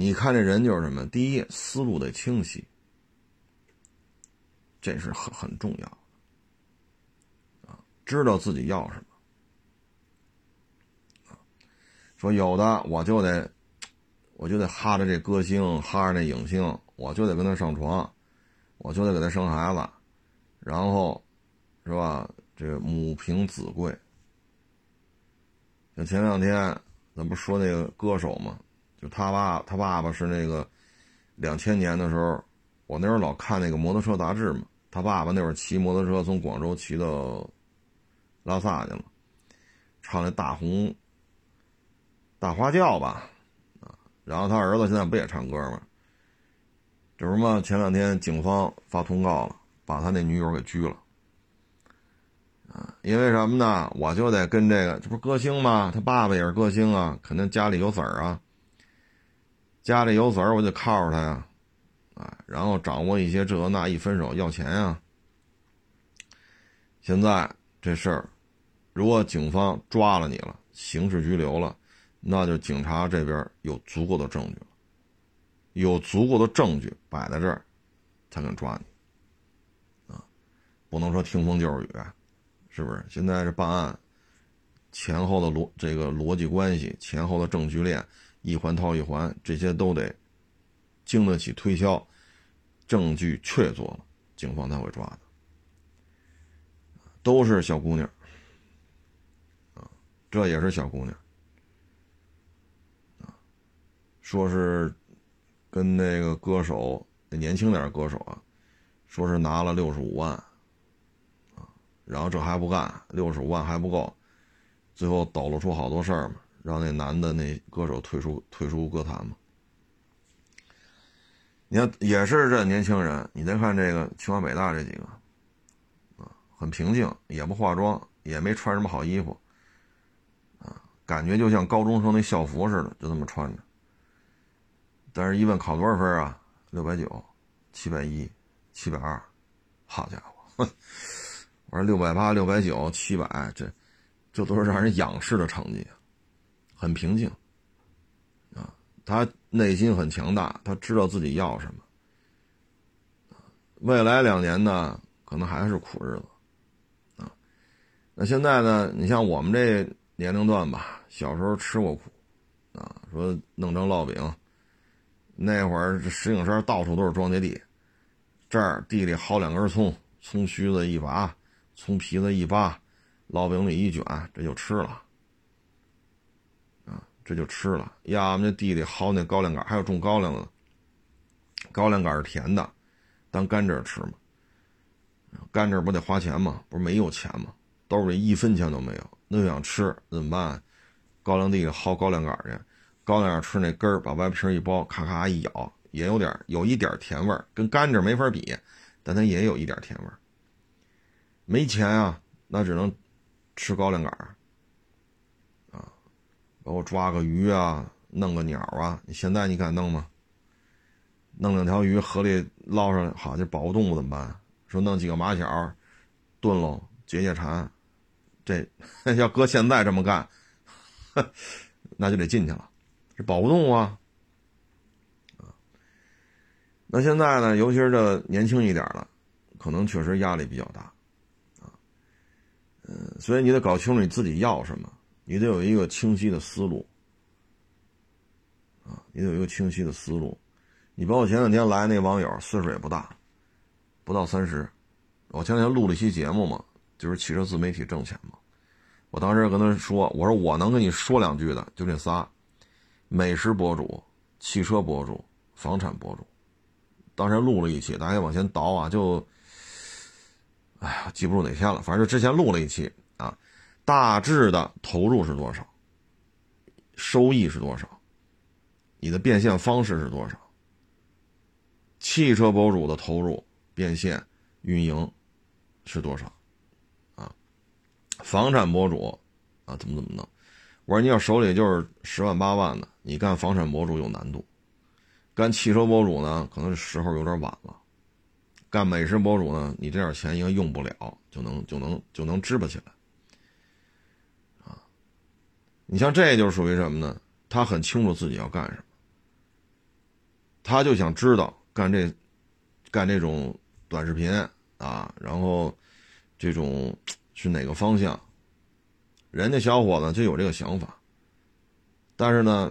你看这人就是什么？第一，思路得清晰，这是很很重要啊，知道自己要什么说有的我就得，我就得哈着这歌星，哈着那影星，我就得跟他上床，我就得给他生孩子，然后，是吧？这母凭子贵。前两天咱不说那个歌手吗，就他爸，他爸爸是那个两千年的时候，我那时候老看那个摩托车杂志嘛，他爸爸那会儿骑摩托车从广州骑到拉萨去了，唱那大红大花轿吧，啊，然后他儿子现在不也唱歌吗？这不嘛，前两天警方发通告了，把他那女友给拘了。啊，因为什么呢？我就得跟这个，这不是歌星吗？他爸爸也是歌星啊，肯定家里有子儿啊。家里有子儿，我就靠着他呀，啊，然后掌握一些这那，一分手要钱呀。现在这事儿，如果警方抓了你了，刑事拘留了，那就警察这边有足够的证据了，有足够的证据摆在这儿，才能抓你。啊，不能说听风就是雨。是不是现在这办案前后的逻这个逻辑关系，前后的证据链一环套一环，这些都得经得起推敲，证据确凿了，警方才会抓的。都是小姑娘，啊，这也是小姑娘，啊，说是跟那个歌手，年轻点歌手啊，说是拿了六十五万，啊，然后这还不干，六十五万还不够，最后抖露出好多事儿嘛，让那男的那歌手退出退出歌坛嘛。你看，也是这年轻人，你再看这个清华北大这几个。啊很平静，也不化妆，也没穿什么好衣服，啊，感觉就像高中生那校服似的，就这么穿着。但是，一问考多少分啊？六百九，七百一，七百二，好家伙！我说六百八、六百九、七百，这这都是让人仰视的成绩啊，很平静，啊，他内心很强大，他知道自己要什么。未来两年呢，可能还是苦日子。啊那现在呢？你像我们这年龄段吧，小时候吃过苦，啊，说弄张烙饼，那会儿石景山到处都是庄稼地，这儿地里薅两根葱，葱须子一拔，葱皮子一扒，烙饼里一卷，这就吃了，这就吃了。要么那地里薅那高粱杆，还有种高粱的，高粱杆是甜的，当甘蔗吃嘛，甘蔗不得花钱吗？不是没有钱吗？兜里一分钱都没有，那就想吃怎么办？高粱地里薅高粱杆去，高粱吃那根儿，把外皮一剥，咔咔一咬，也有点有一点甜味儿，跟甘蔗没法比，但它也有一点甜味儿。没钱啊，那只能吃高粱杆，包括抓个鱼啊，弄个鸟啊。你现在你敢弄吗？弄两条鱼河里捞上来，好，这保护动物怎么办？说弄几个马小炖喽，解解馋。这 要搁现在这么干，那就得进去了，这保护动物啊，啊，那现在呢，尤其是这年轻一点的，可能确实压力比较大，啊，嗯，所以你得搞清楚你自己要什么，你得有一个清晰的思路，啊，你得有一个清晰的思路，你包括前两天来那网友，岁数也不大，不到三十，我前两天录了一期节目嘛。就是汽车自媒体挣钱嘛，我当时跟他说：“我说我能跟你说两句的就这仨，美食博主、汽车博主、房产博主。”当时录了一期，大家往前倒啊，就，哎呀，记不住哪天了，反正就之前录了一期，大致的投入是多少，收益是多少，你的变现方式是多少，汽车博主的投入、变现、运营是多少。啊房产博主，啊，怎么怎么弄？我说你要手里就是十万八万的，你干房产博主有难度；干汽车博主呢，可能时候有点晚了；干美食博主呢，你这点钱应该用不了，就能就能就能支巴起来。你像这就属于什么呢？他很清楚自己要干什么，他就想知道干这干这种短视频啊，然后这种。是哪个方向？人家小伙子就有这个想法，但是呢，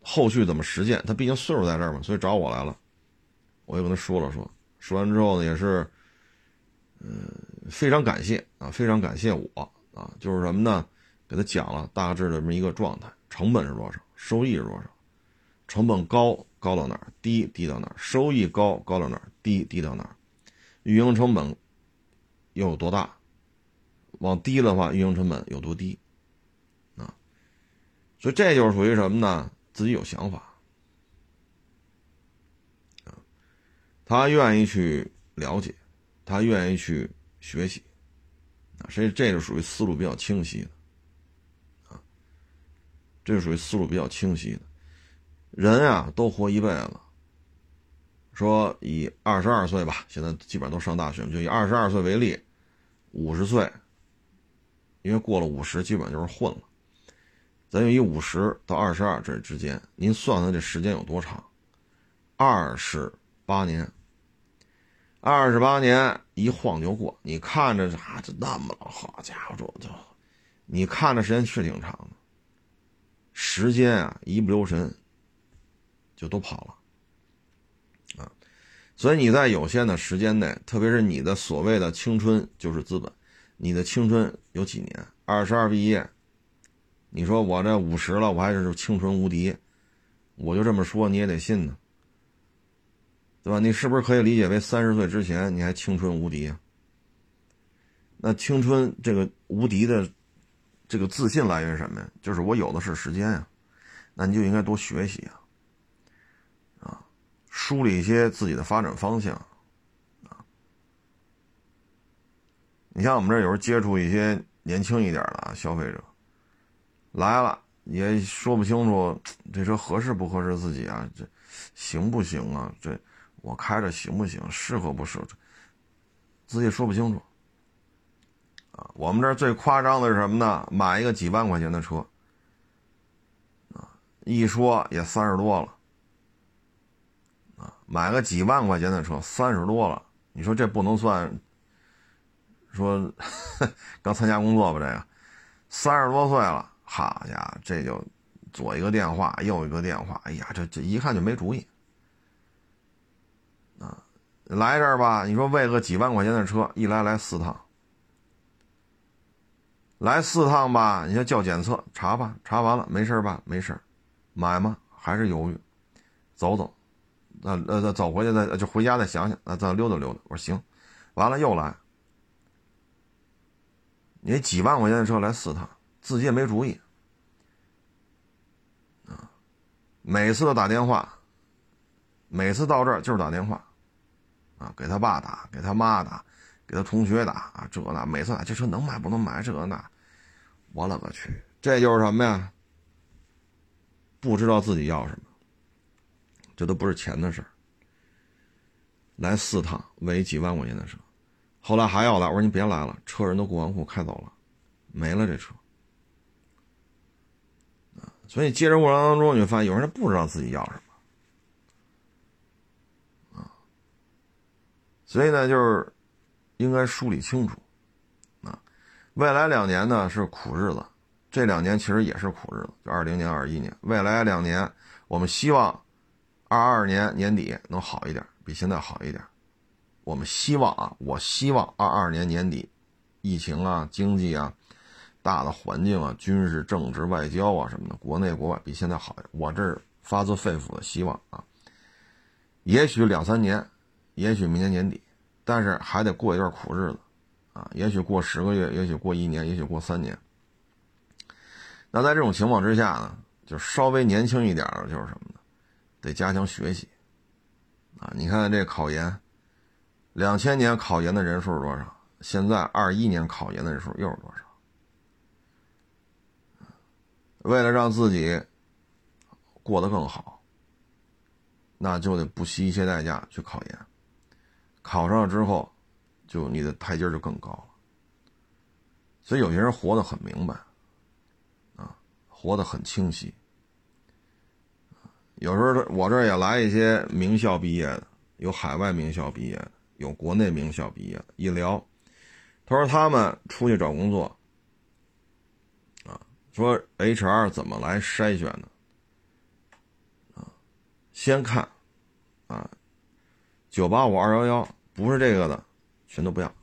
后续怎么实践？他毕竟岁数在这儿嘛，所以找我来了。我也跟他说了说，说完之后呢，也是，嗯，非常感谢啊，非常感谢我啊，就是什么呢？给他讲了大致的这么一个状态，成本是多少，收益是多少？成本高高到哪儿？低低到哪儿？收益高高到哪儿？低低到哪儿？运营成本又有多大？往低的话，运营成本有多低？啊，所以这就是属于什么呢？自己有想法，啊，他愿意去了解，他愿意去学习，啊，所以这是属于思路比较清晰的，这是属于思路比较清晰的。人啊，都活一辈子，说以二十二岁吧，现在基本上都上大学，就以二十二岁为例，五十岁。因为过了五十，基本上就是混了。咱就以五十到二十二这之间，您算算这时间有多长？二十八年。二十八年一晃就过，你看着啊，这那么老，好家伙，这就，你看着时间是挺长。时间啊，一不留神就都跑了啊。所以你在有限的时间内，特别是你的所谓的青春就是资本，你的青春有几年？二十二毕业，你说我这五十了，我还是青春无敌，我就这么说你也得信呢，对吧？你是不是可以理解为三十岁之前你还青春无敌啊？那青春这个无敌的这个自信来源什么呀？就是我有的是时间呀，那你就应该多学习啊。梳理一些自己的发展方向，啊，你像我们这有时候接触一些年轻一点的啊消费者，来了也说不清楚这车合适不合适自己啊，这行不行啊？这我开着行不行？适合不适合？自己说不清楚，我们这最夸张的是什么呢？买一个几万块钱的车，啊，一说也三十多了。买个几万块钱的车，三十多了，你说这不能算？说 刚参加工作吧，这个三十多岁了，好家伙，这就左一个电话，右一个电话，哎呀，这这一看就没主意！来这儿吧，你说为个几万块钱的车，一来来四趟，来四趟吧，你说叫检测查吧，查完了没事吧？没事买吗？还是犹豫，走走。那呃，再走回去再就回家再想想，那再溜达溜达。我说行，完了又来。你几万块钱的车来四趟，自己也没主意啊。每次都打电话，每次到这儿就是打电话啊，给他爸打，给他妈打，给他同学打啊，这那每次打这车能买不能买这那，我勒个去，这就是什么呀？不知道自己要什么。这都不是钱的事儿。来四趟，为几万块钱的车，后来还要来，我说你别来了，车人都过完户开走了，没了这车。所以接着过程当中，你就发现有人不知道自己要什么，啊，所以呢，就是应该梳理清楚，未来两年呢是苦日子，这两年其实也是苦日子，就二零年、二一年，未来两年我们希望。二二年年底能好一点，比现在好一点。我们希望啊，我希望二二年年底，疫情啊、经济啊、大的环境啊、军事、政治、外交啊什么的，国内国外比现在好。我这是发自肺腑的希望啊。也许两三年，也许明年年底，但是还得过一段苦日子啊。也许过十个月，也许过一年，也许过三年。那在这种情况之下呢，就稍微年轻一点的，就是什么呢？得加强学习，啊！你看这考研，两千年考研的人数是多少？现在二一年考研的人数又是多少？为了让自己过得更好，那就得不惜一切代价去考研。考上了之后，就你的台阶就更高了。所以有些人活得很明白，啊，活得很清晰。有时候我这也来一些名校毕业的，有海外名校毕业的，有国内名校毕业的。一聊，他说他们出去找工作，啊，说 HR 怎么来筛选的？啊，先看，啊，九八五二幺幺不是这个的，全都不要。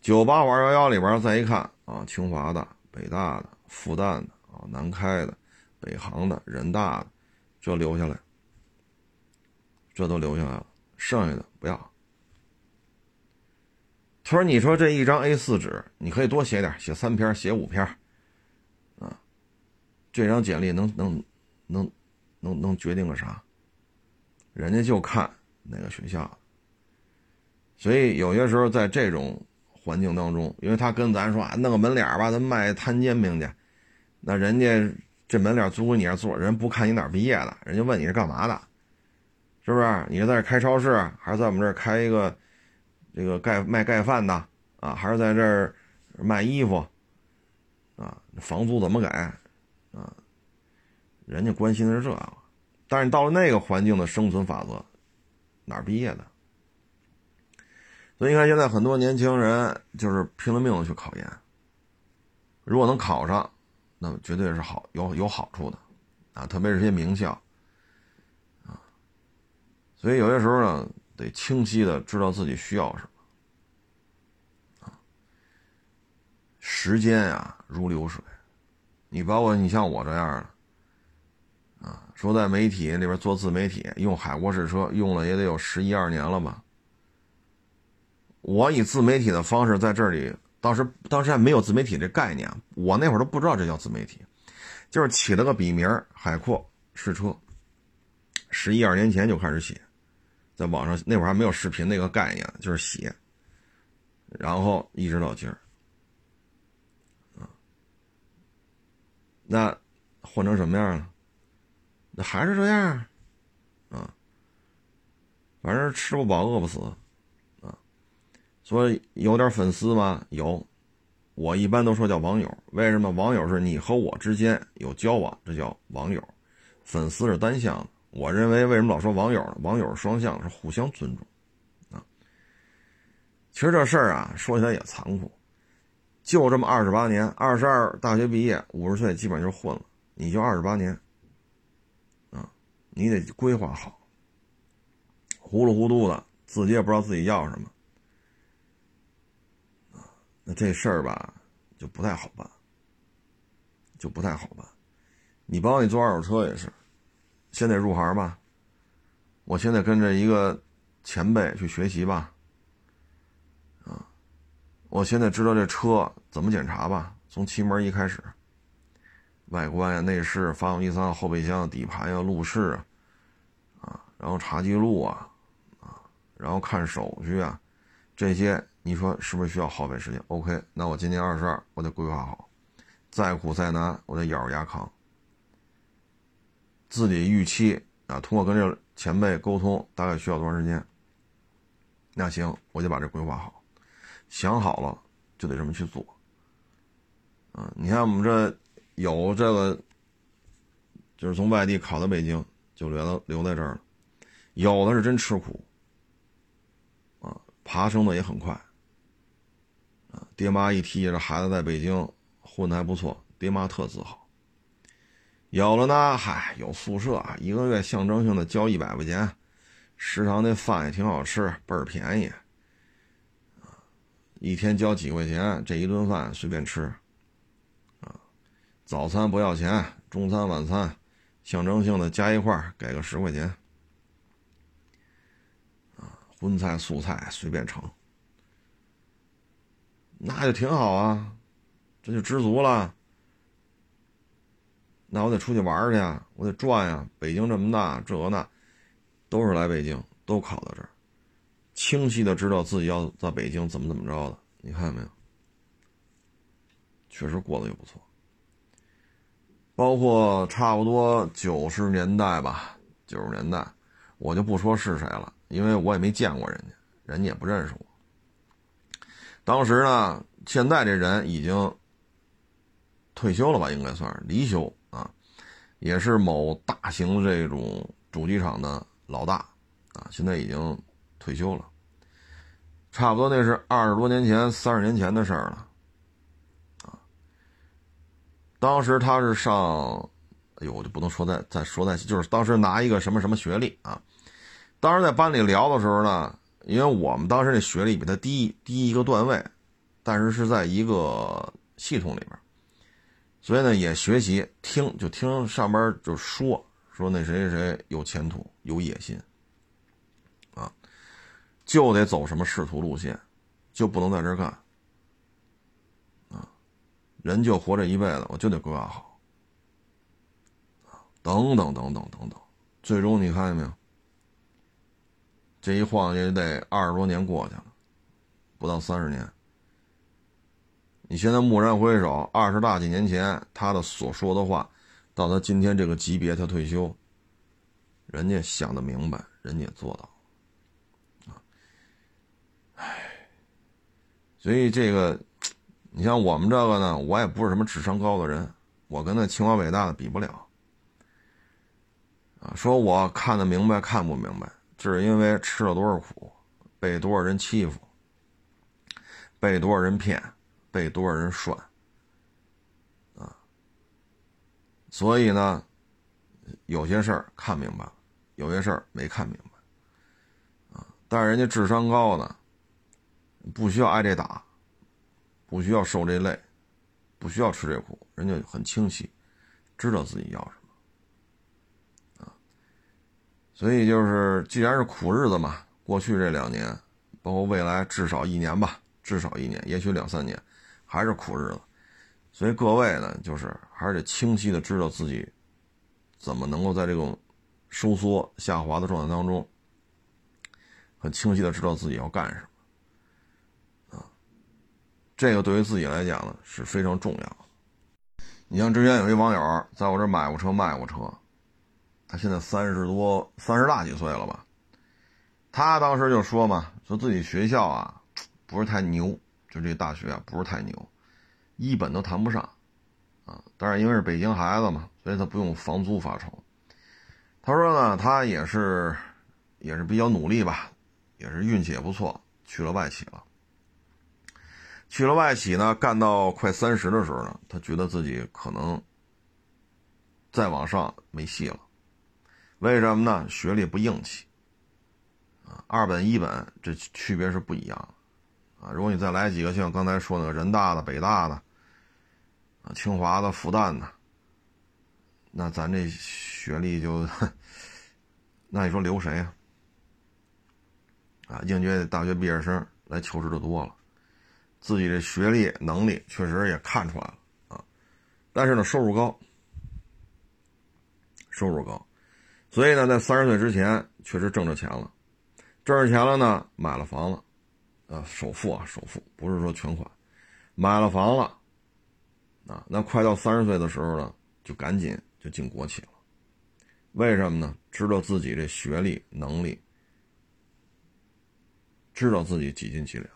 九八五二幺幺里边再一看，啊，清华的、北大的、复旦的、啊，南开的、北航的、人大的。这留下来，这都留下来了，剩下的不要。他说：“你说这一张 A 四纸，你可以多写点，写三篇，写五篇，啊，这张简历能能能能能决定个啥？人家就看哪个学校。所以有些时候在这种环境当中，因为他跟咱说啊，弄个门脸吧，咱卖摊煎饼去，那人家。”这门脸租给你这做，人不看你哪毕业的，人家问你是干嘛的，是不是？你是在这开超市，还是在我们这儿开一个这个盖卖盖饭的啊？还是在这儿卖衣服啊？房租怎么给啊？人家关心的是这个，但是到了那个环境的生存法则，哪儿毕业的？所以你看，现在很多年轻人就是拼了命的去考研，如果能考上。那绝对是好有有好处的，啊，特别是些名校，啊，所以有些时候呢，得清晰的知道自己需要什么。啊，时间呀如流水，你包括你像我这样的，啊，说在媒体里边做自媒体，用海沃士车用了也得有十一二年了吧。我以自媒体的方式在这里，当时当时还没有自媒体这概念，我那会儿都不知道这叫自媒体，就是起了个笔名海阔试车”。十一二年前就开始写，在网上那会儿还没有视频那个概念，就是写，然后一直到今儿，啊，那混成什么样了？那还是这样，啊，反正吃不饱饿不死，所以有点粉丝吗？有，我一般都说叫网友。为什么？网友是你和我之间有交往，这叫网友，粉丝是单向的。我认为，为什么老说网友呢？网友双向，是互相尊重，啊。其实这事儿啊，说起来也残酷，就这么二十八年，二十二大学毕业，五十岁基本就混了，你就二十八年，啊，你得规划好。糊里糊涂的，自己也不知道自己要什么，那这事儿吧，就不太好办，就不太好办。你包括你做二手车也是。先得入行吧，我现在跟着一个前辈去学习吧，啊，我现在知道这车怎么检查吧，从气门一开始，外观呀、内饰、发动机舱、后备箱、底盘呀、路试啊，啊，然后查记录啊，啊，然后看手续啊，这些你说是不是需要耗费时间？OK，那我今年二十二，我得规划好，再苦再难，我得咬着牙扛。自己预期啊，通过跟这前辈沟通，大概需要多长时间？那行，我就把这规划好，想好了就得这么去做。啊，你看我们这有这个，就是从外地考到北京，就留到留在这儿了；有的是真吃苦，啊，爬升的也很快。爹妈一提这孩子在北京混的还不错，爹妈特自豪。有了呢，嗨，有宿舍，一个月象征性的交一百块钱，食堂那饭也挺好吃，倍儿便宜，一天交几块钱，这一顿饭随便吃，啊，早餐不要钱，中餐晚餐，象征性的加一块给个十块钱，啊，荤菜素菜随便盛，那就挺好啊，这就知足了。那我得出去玩去啊，我得转呀。北京这么大，这那，都是来北京，都考到这儿，清晰的知道自己要在北京怎么怎么着的。你看见没有？确实过得也不错。包括差不多九十年代吧，九十年代，我就不说是谁了，因为我也没见过人家，人家也不认识我。当时呢，现在这人已经退休了吧，应该算是离休啊。也是某大型这种主机厂的老大，啊，现在已经退休了。差不多那是二十多年前、三十年前的事儿了，啊。当时他是上，哎呦，我就不能说再再说再就是当时拿一个什么什么学历啊。当时在班里聊的时候呢，因为我们当时那学历比他低低一个段位，但是是在一个系统里边。所以呢，也学习听，就听上边就说说那谁谁谁有前途、有野心，啊，就得走什么仕途路线，就不能在这干，啊，人就活这一辈子，我就得规划好，啊，等等等等等等，最终你看见没有？这一晃也得二十多年过去了，不到三十年。你现在蓦然回首，二十大几年前他的所说的话，到他今天这个级别，他退休，人家想的明白，人家也做到，啊，唉，所以这个，你像我们这个呢，我也不是什么智商高的人，我跟那清华北大的比不了，啊，说我看得明白看不明白，是因为吃了多少苦，被多少人欺负，被多少人骗。被多少人涮啊？所以呢，有些事儿看明白，有些事儿没看明白啊。但是人家智商高呢，不需要挨这打，不需要受这累，不需要吃这苦，人家很清晰，知道自己要什么，所以就是既然是苦日子嘛，过去这两年，包括未来至少一年吧，至少一年，也许两三年，还是苦日子，所以各位呢，就是还是得清晰的知道自己怎么能够在这种收缩下滑的状态当中。很清晰的知道自己要干什么，啊，这个对于自己来讲呢是非常重要。你像之前有一网友在我这买过车卖过车，他现在三十多三十大几岁了吧？他当时就说嘛，说自己学校啊不是太牛，就这大学啊不是太牛，一本都谈不上，啊，但是因为是北京孩子嘛，所以他不用房租发愁。他说呢，他也是也是比较努力吧。也是运气也不错，去了外企了。去了外企呢，干到快三十的时候呢，他觉得自己可能再往上没戏了。为什么呢？学历不硬气啊，二本一本这区别是不一样啊。如果你再来几个像刚才说那个人大的、北大的啊、清华的、复旦的，那咱这学历就，那你说留谁啊？啊，应届大学毕业生来求职的多了，自己的学历能力确实也看出来了啊，但是呢，收入高，收入高，所以呢，在三十岁之前确实挣着钱了，挣着钱了呢，买了房了，啊，首付啊，首付不是说全款，买了房了，啊，那快到三十岁的时候呢，就赶紧就进国企了，为什么呢？知道自己这学历能力。知道自己几斤几两，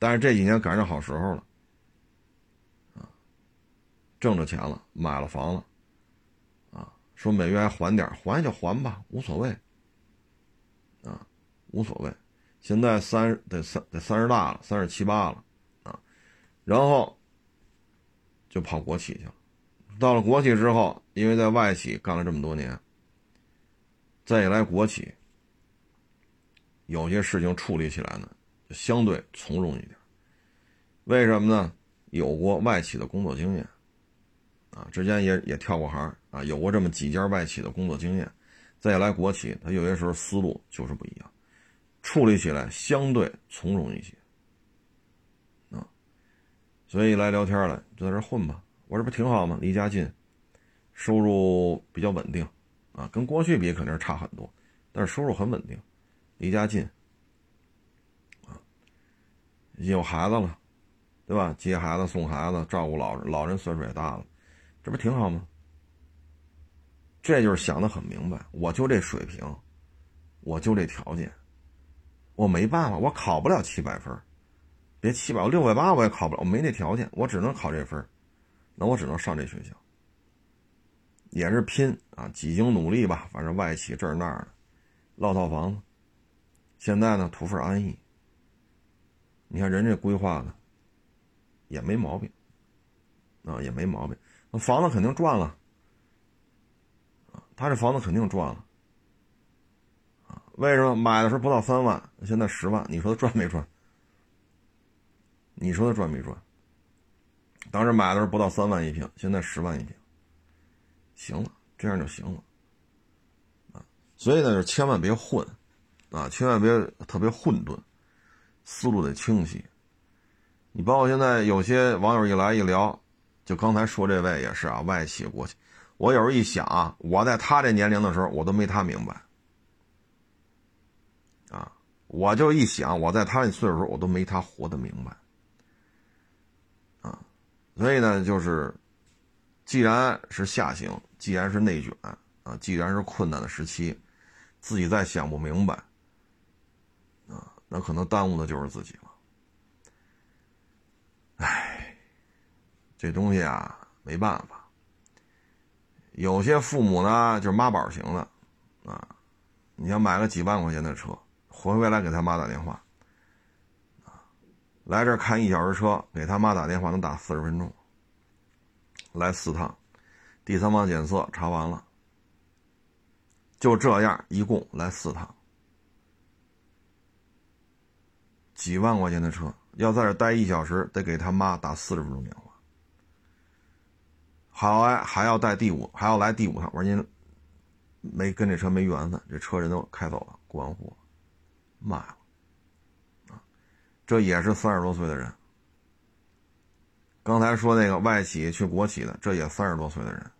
但是这几年赶上好时候了，啊，挣着钱了，买了房了，说每月还点还就还吧，无所谓，啊，无所谓。现在三得三得三十大了，三十七八了，啊，然后就跑国企去了。到了国企之后，因为在外企干了这么多年，再一来国企。有些事情处理起来呢，就相对从容一点。为什么呢？有过外企的工作经验，啊，之前也也跳过行啊，有过这么几家外企的工作经验，再来国企，他有些时候思路就是不一样，处理起来相对从容一些，啊，所以来聊天了，就在这混吧。我这不挺好吗？离家近，收入比较稳定，啊，跟过去比肯定是差很多，但是收入很稳定。离家近，啊，有孩子了，对吧？接孩子、送孩子、照顾老人，老人岁数也大了，这不挺好吗？这就是想的很明白，我就这水平，我就这条件，我没办法，我考不了七百分，别七百，我六百八我也考不了，我没那条件，我只能考这分，那我只能上这学校，也是拼啊，几经努力吧，反正外企这儿那儿的，落套房子。现在呢，图份安逸。你看人家规划的也没毛病，啊，也没毛病。那房子肯定赚了，他这房子肯定赚了，为什么买的时候不到三万，现在十万？你说他赚没赚？你说他赚没赚？当时买的时候不到三万一平，现在十万一平，行了，这样就行了，啊，所以呢，就千万别混。啊，千万别特别混沌，思路得清晰。你包括现在有些网友一来一聊，就刚才说这位也是啊，外企国企。我有时候一想啊，我在他这年龄的时候，我都没他明白。啊，我就一想，我在他那岁数时候，我都没他活得明白。啊，所以呢，就是，既然是下行，既然是内卷啊，既然是困难的时期，自己再想不明白。啊那可能耽误的就是自己了。哎，这东西啊，没办法。有些父母呢，就是妈宝型的，啊，你要买个几万块钱的车，回回来给他妈打电话，啊，来这儿看一小时车，给他妈打电话能打四十分钟，来四趟，第三方检测查完了，就这样，一共来四趟。几万块钱的车，要在这待一小时，得给他妈打四十分钟电话。好来还要带第五，还要来第五趟。我说您没跟这车没缘分，这车人都开走了，过完户，卖了。啊，这也是三十多岁的人。刚才说那个外企去国企的，这也三十多岁的人。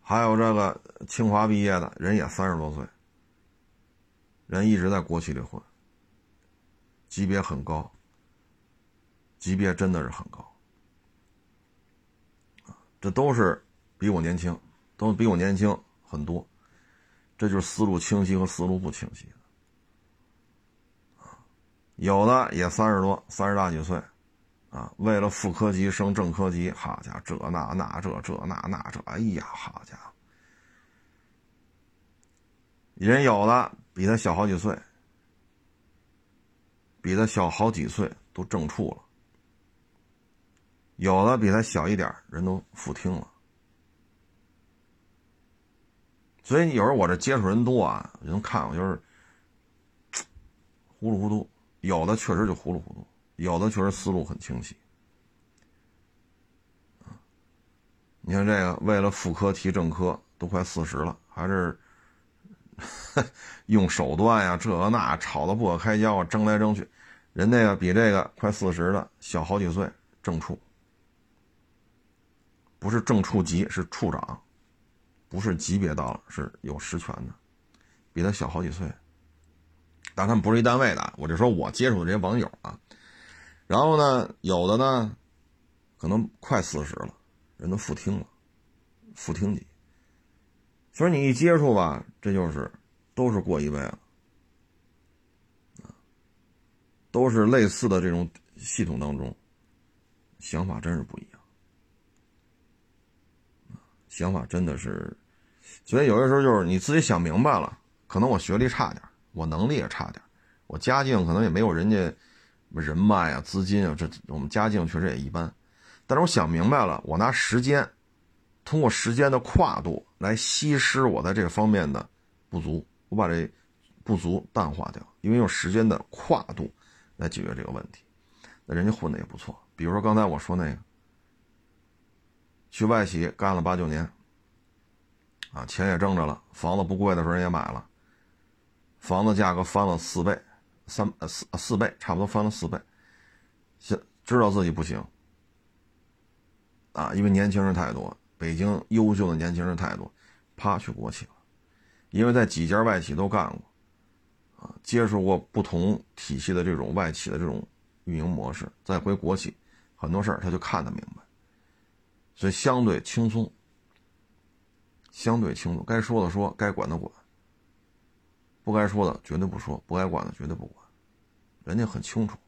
还有这个清华毕业的人也三十多岁，人一直在国企里混，级别很高，级别真的是很高。这都是比我年轻，都比我年轻很多，这就是思路清晰和思路不清晰的有的也三十多，三十大几岁，啊，为了副科级升正科级，好家伙，这那那这这那那这，哎呀，好家伙，人有的比他小好几岁，比他小好几岁都正处了。有的比他小一点人都复听了，所以有时候我这接触人多啊，人看我就是糊里糊涂，有的确实就糊里糊涂，有的确实思路很清晰。你看这个，为了副科提正科，都快四十了，还是 用手段呀，这那吵得不可开交，争来争去，人那个比这个快四十的小好几岁，正处。不是正处级，是处长，不是级别到了，是有实权的，比他小好几岁。但他们不是一单位的，我就说我接触的这些网友啊。然后呢，有的呢，可能快四十了，人都副厅了，副厅级。所以你一接触吧，这就是都是过一辈了，都是类似的这种系统当中，想法真是不一样。想法真的是，所以有的时候就是你自己想明白了，可能我学历差点，我能力也差点，我家境可能也没有人家人脉啊、资金啊，这我们家境确实也一般。但是我想明白了，我拿时间，通过时间的跨度来稀释我在这方面的不足，我把这不足淡化掉，因为用时间的跨度来解决这个问题，那人家混的也不错。比如说刚才我说那个。去外企干了八九年，啊，钱也挣着了，房子不贵的时候也买了，房子价格翻了四倍，三呃四四倍，差不多翻了四倍，现知道自己不行，啊，因为年轻人太多，北京优秀的年轻人太多，啪去国企了，因为在几家外企都干过，啊，接触过不同体系的这种外企的这种运营模式，再回国企，很多事儿他就看得明白。所以相对轻松，相对轻松，该说的说，该管的管，不该说的绝对不说，不该管的绝对不管，人家很清楚，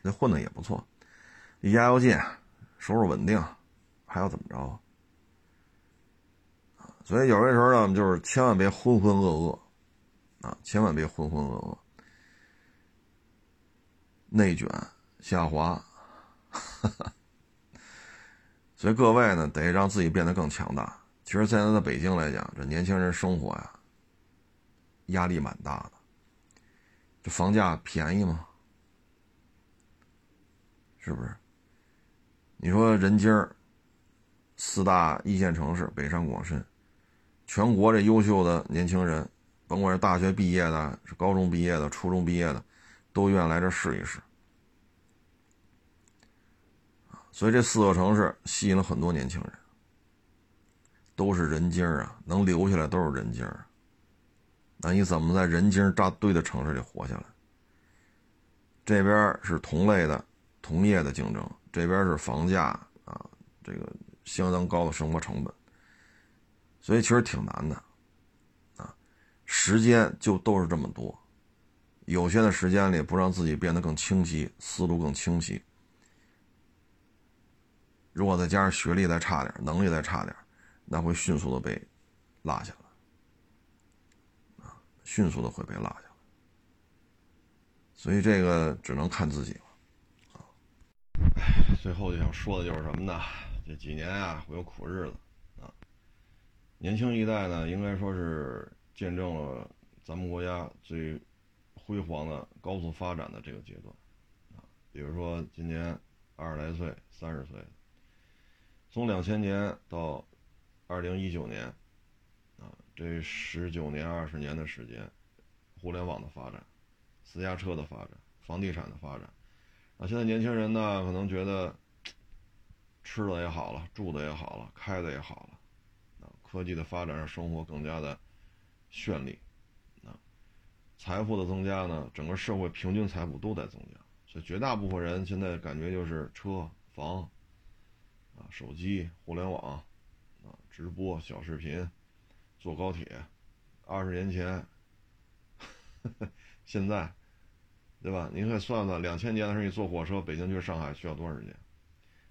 那混的也不错，离家又近，收入稳定，还要怎么着？所以有的时候呢，就是千万别浑浑噩噩，啊，千万别浑浑噩噩，内卷下滑，哈哈。所以各位呢，得让自己变得更强大。其实现在在北京来讲，这年轻人生活呀，压力蛮大的。这房价便宜吗？是不是？你说人今儿，四大一线城市，北上广深，全国这优秀的年轻人，甭管是大学毕业的，是高中毕业的，初中毕业的，都愿来这试一试。所以这四个城市吸引了很多年轻人，都是人精儿啊，能留下来都是人精儿。那你怎么在人精扎堆的城市里活下来？这边是同类的、同业的竞争，这边是房价啊，这个相当高的生活成本，所以其实挺难的，啊，时间就都是这么多，有限的时间里不让自己变得更清晰，思路更清晰。如果再加上学历再差点，能力再差点，那会迅速的被落下来，啊，迅速的会被落下来。所以这个只能看自己了，啊。最后就想说的就是什么呢？这几年啊，会有苦日子，啊。年轻一代呢，应该说是见证了咱们国家最辉煌的高速发展的这个阶段啊，比如说今年二十来岁、三十岁，从两千年到二零一九年啊，这十九年、二十年的时间，互联网的发展、私家车的发展、房地产的发展啊，现在年轻人呢，可能觉得吃的也好了，住的也好了，开的也好了啊，科技的发展让生活更加的绚丽。啊财富的增加呢，整个社会平均财富都在增加，所以绝大部分人现在感觉就是车、房，啊，手机、互联网，啊，直播、小视频，坐高铁。二十年前，现在，对吧？您可以算算，两千年的时候你坐火车北京去上海需要多长时间？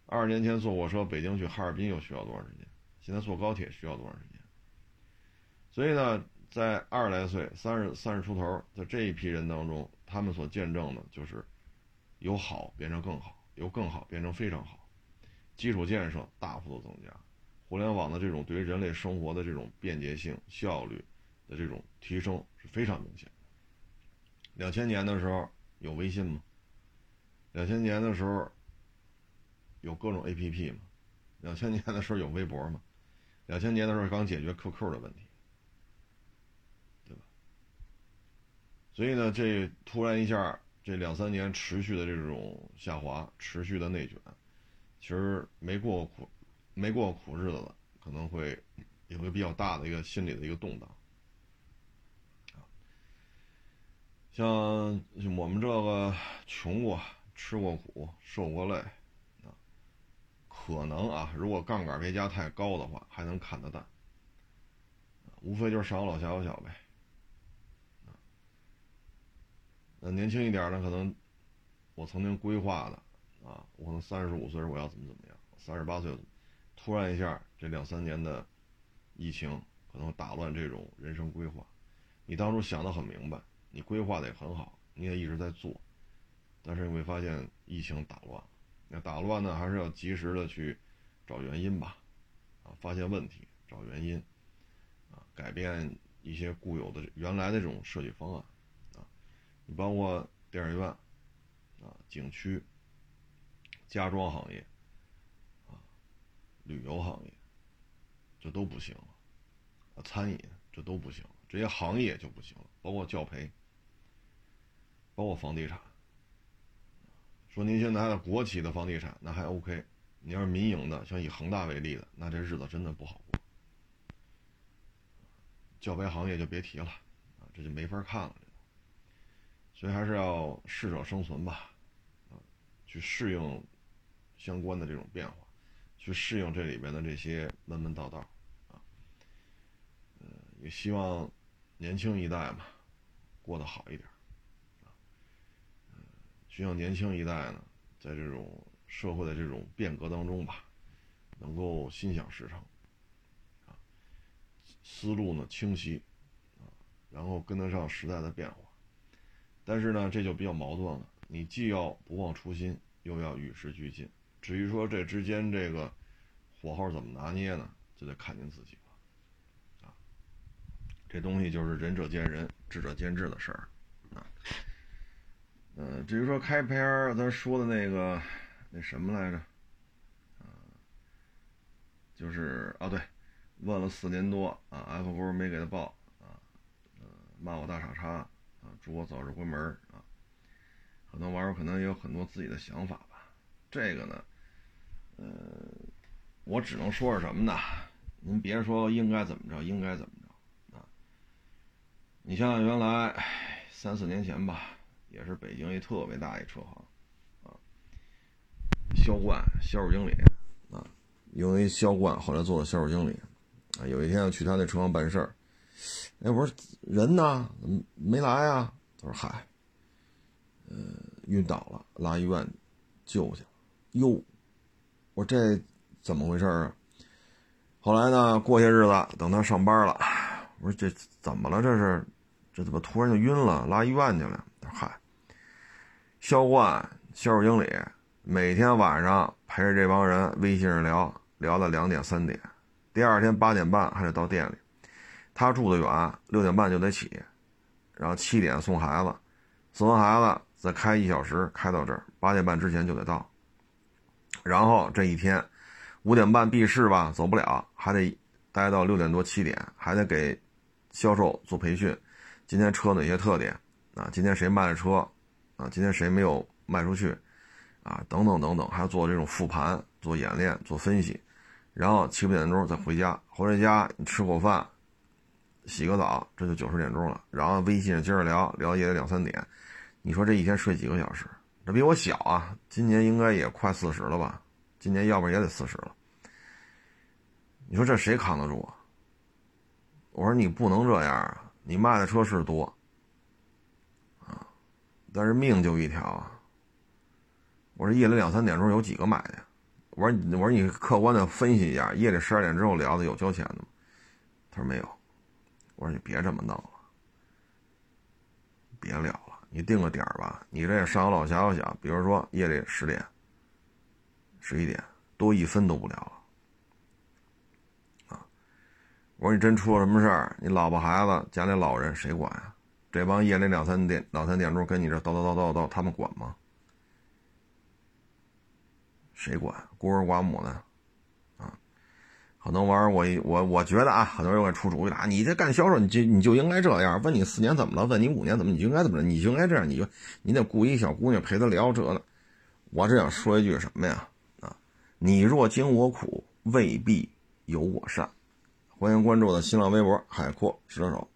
二十年前坐火车北京去哈尔滨又需要多长时间？现在坐高铁需要多长时间？所以呢？在二十来岁、三十三十出头，的这一批人当中，他们所见证的就是由好变成更好，由更好变成非常好，基础建设大幅度增加，互联网的这种对于人类生活的这种便捷性、效率的这种提升是非常明显。两千年的时候有微信吗？两千年的时候有各种 APP 吗？两千年的时候有微博吗？两千年的时候刚解决 QQ 的问题。对吧所以呢，这突然一下，这两三年持续的这种下滑，持续的内卷，其实没过过苦，没过过苦日子的，可能会有个比较大的一个心理的一个动荡。像我们这个穷过、吃过苦、受过累，啊，可能啊，如果杠杆别加太高的话，还能看得淡。无非就是上有老下有小呗。那年轻一点的？可能我曾经规划的啊，我可能三十五岁我要怎么怎么样，三十八岁突然一下这两三年的疫情可能打乱这种人生规划。你当初想的很明白，你规划的也很好，你也一直在做，但是你会发现疫情打乱。那打乱呢，还是要及时的去找原因吧，啊，发现问题，找原因，啊，改变一些固有的原来的这种设计方案。啊，你包括电影院，啊，景区、家装行业，啊，旅游行业，这都不行了，啊，餐饮这都不行，这些行业就不行了。包括教培，包括房地产。说您现在的国企的房地产那还 OK，你要是民营的，像以恒大为例的，那这日子真的不好过。教培行业就别提了，啊，这就没法看了。所以还是要适者生存吧，啊，去适应相关的这种变化，去适应这里边的这些门门道道，啊，呃，也希望年轻一代嘛过得好一点，啊，希望年轻一代呢，在这种社会的这种变革当中吧，能够心想事成，啊，思路呢清晰，啊，然后跟得上时代的变化。但是呢，这就比较矛盾了。你既要不忘初心，又要与时俱进。至于说这之间这个火候怎么拿捏呢，就得看您自己了。啊，这东西就是仁者见仁，智者见智的事儿。啊，嗯，至于说开篇咱说的那个那什么来着？啊，就是啊，对，问了四年多啊，F 勾没给他报啊，呃，骂我大傻叉。啊，祝我早日关门啊！很多网友可能也有很多自己的想法吧。这个呢，呃，我只能说是什么呢？您别说应该怎么着，应该怎么着啊！你像原来三四年前吧，也是北京一特别大一车行啊，销冠销售经理啊，因为销冠后来做了销售经理啊。有一天要去他那车行办事儿。哎，我说人呢？怎么没来啊？他说：“嗨，呃，晕倒了，拉医院救去。”哟，我说这怎么回事啊？后来呢，过些日子等他上班了，我说这怎么了？这是这怎么突然就晕了？拉医院去了？：“嗨，销冠销售经理每天晚上陪着这帮人微信上聊聊到两点三点，第二天八点半还得到店里。”他住的远，六点半就得起，然后七点送孩子，送完孩子再开一小时，开到这儿八点半之前就得到。然后这一天五点半闭市吧，走不了，还得待到六点多七点，还得给销售做培训。今天车哪些特点啊？今天谁卖了车啊？今天谁没有卖出去啊？等等等等，还要做这种复盘、做演练、做分析。然后七八点钟再回家，回到家你吃口饭，洗个澡，这就九十点钟了。然后微信接着聊聊也得两三点。你说这一天睡几个小时？这比我小啊，今年应该也快四十了吧？今年要不然也得四十了。你说这谁扛得住啊？我说你不能这样啊！你卖的车是多啊，但是命就一条啊。我说夜里两三点钟有几个买的？我说我说你客观的分析一下，夜里十二点之后聊的有交钱的吗？他说没有。我说你别这么闹了，别聊了。你定个点儿吧，你这上有老下有小，比如说夜里十点、十一点，多一分都不聊了，啊！我说你真出了什么事儿，你老婆孩子家里老人谁管啊？这帮夜里两三点、两三点钟跟你这叨叨叨叨叨，他们管吗？谁管？孤儿寡母的。很多玩意儿，我我我觉得啊，很多人给出主意了啊！你这干销售，你就你就应该这样。问你四年怎么了？问你五年怎么？你就应该怎么着？你就应该这样。你就你得雇一小姑娘陪他聊这个。我只想说一句什么呀？啊，你若经我苦，未必有我善。欢迎关注我的新浪微博“海阔试车手”。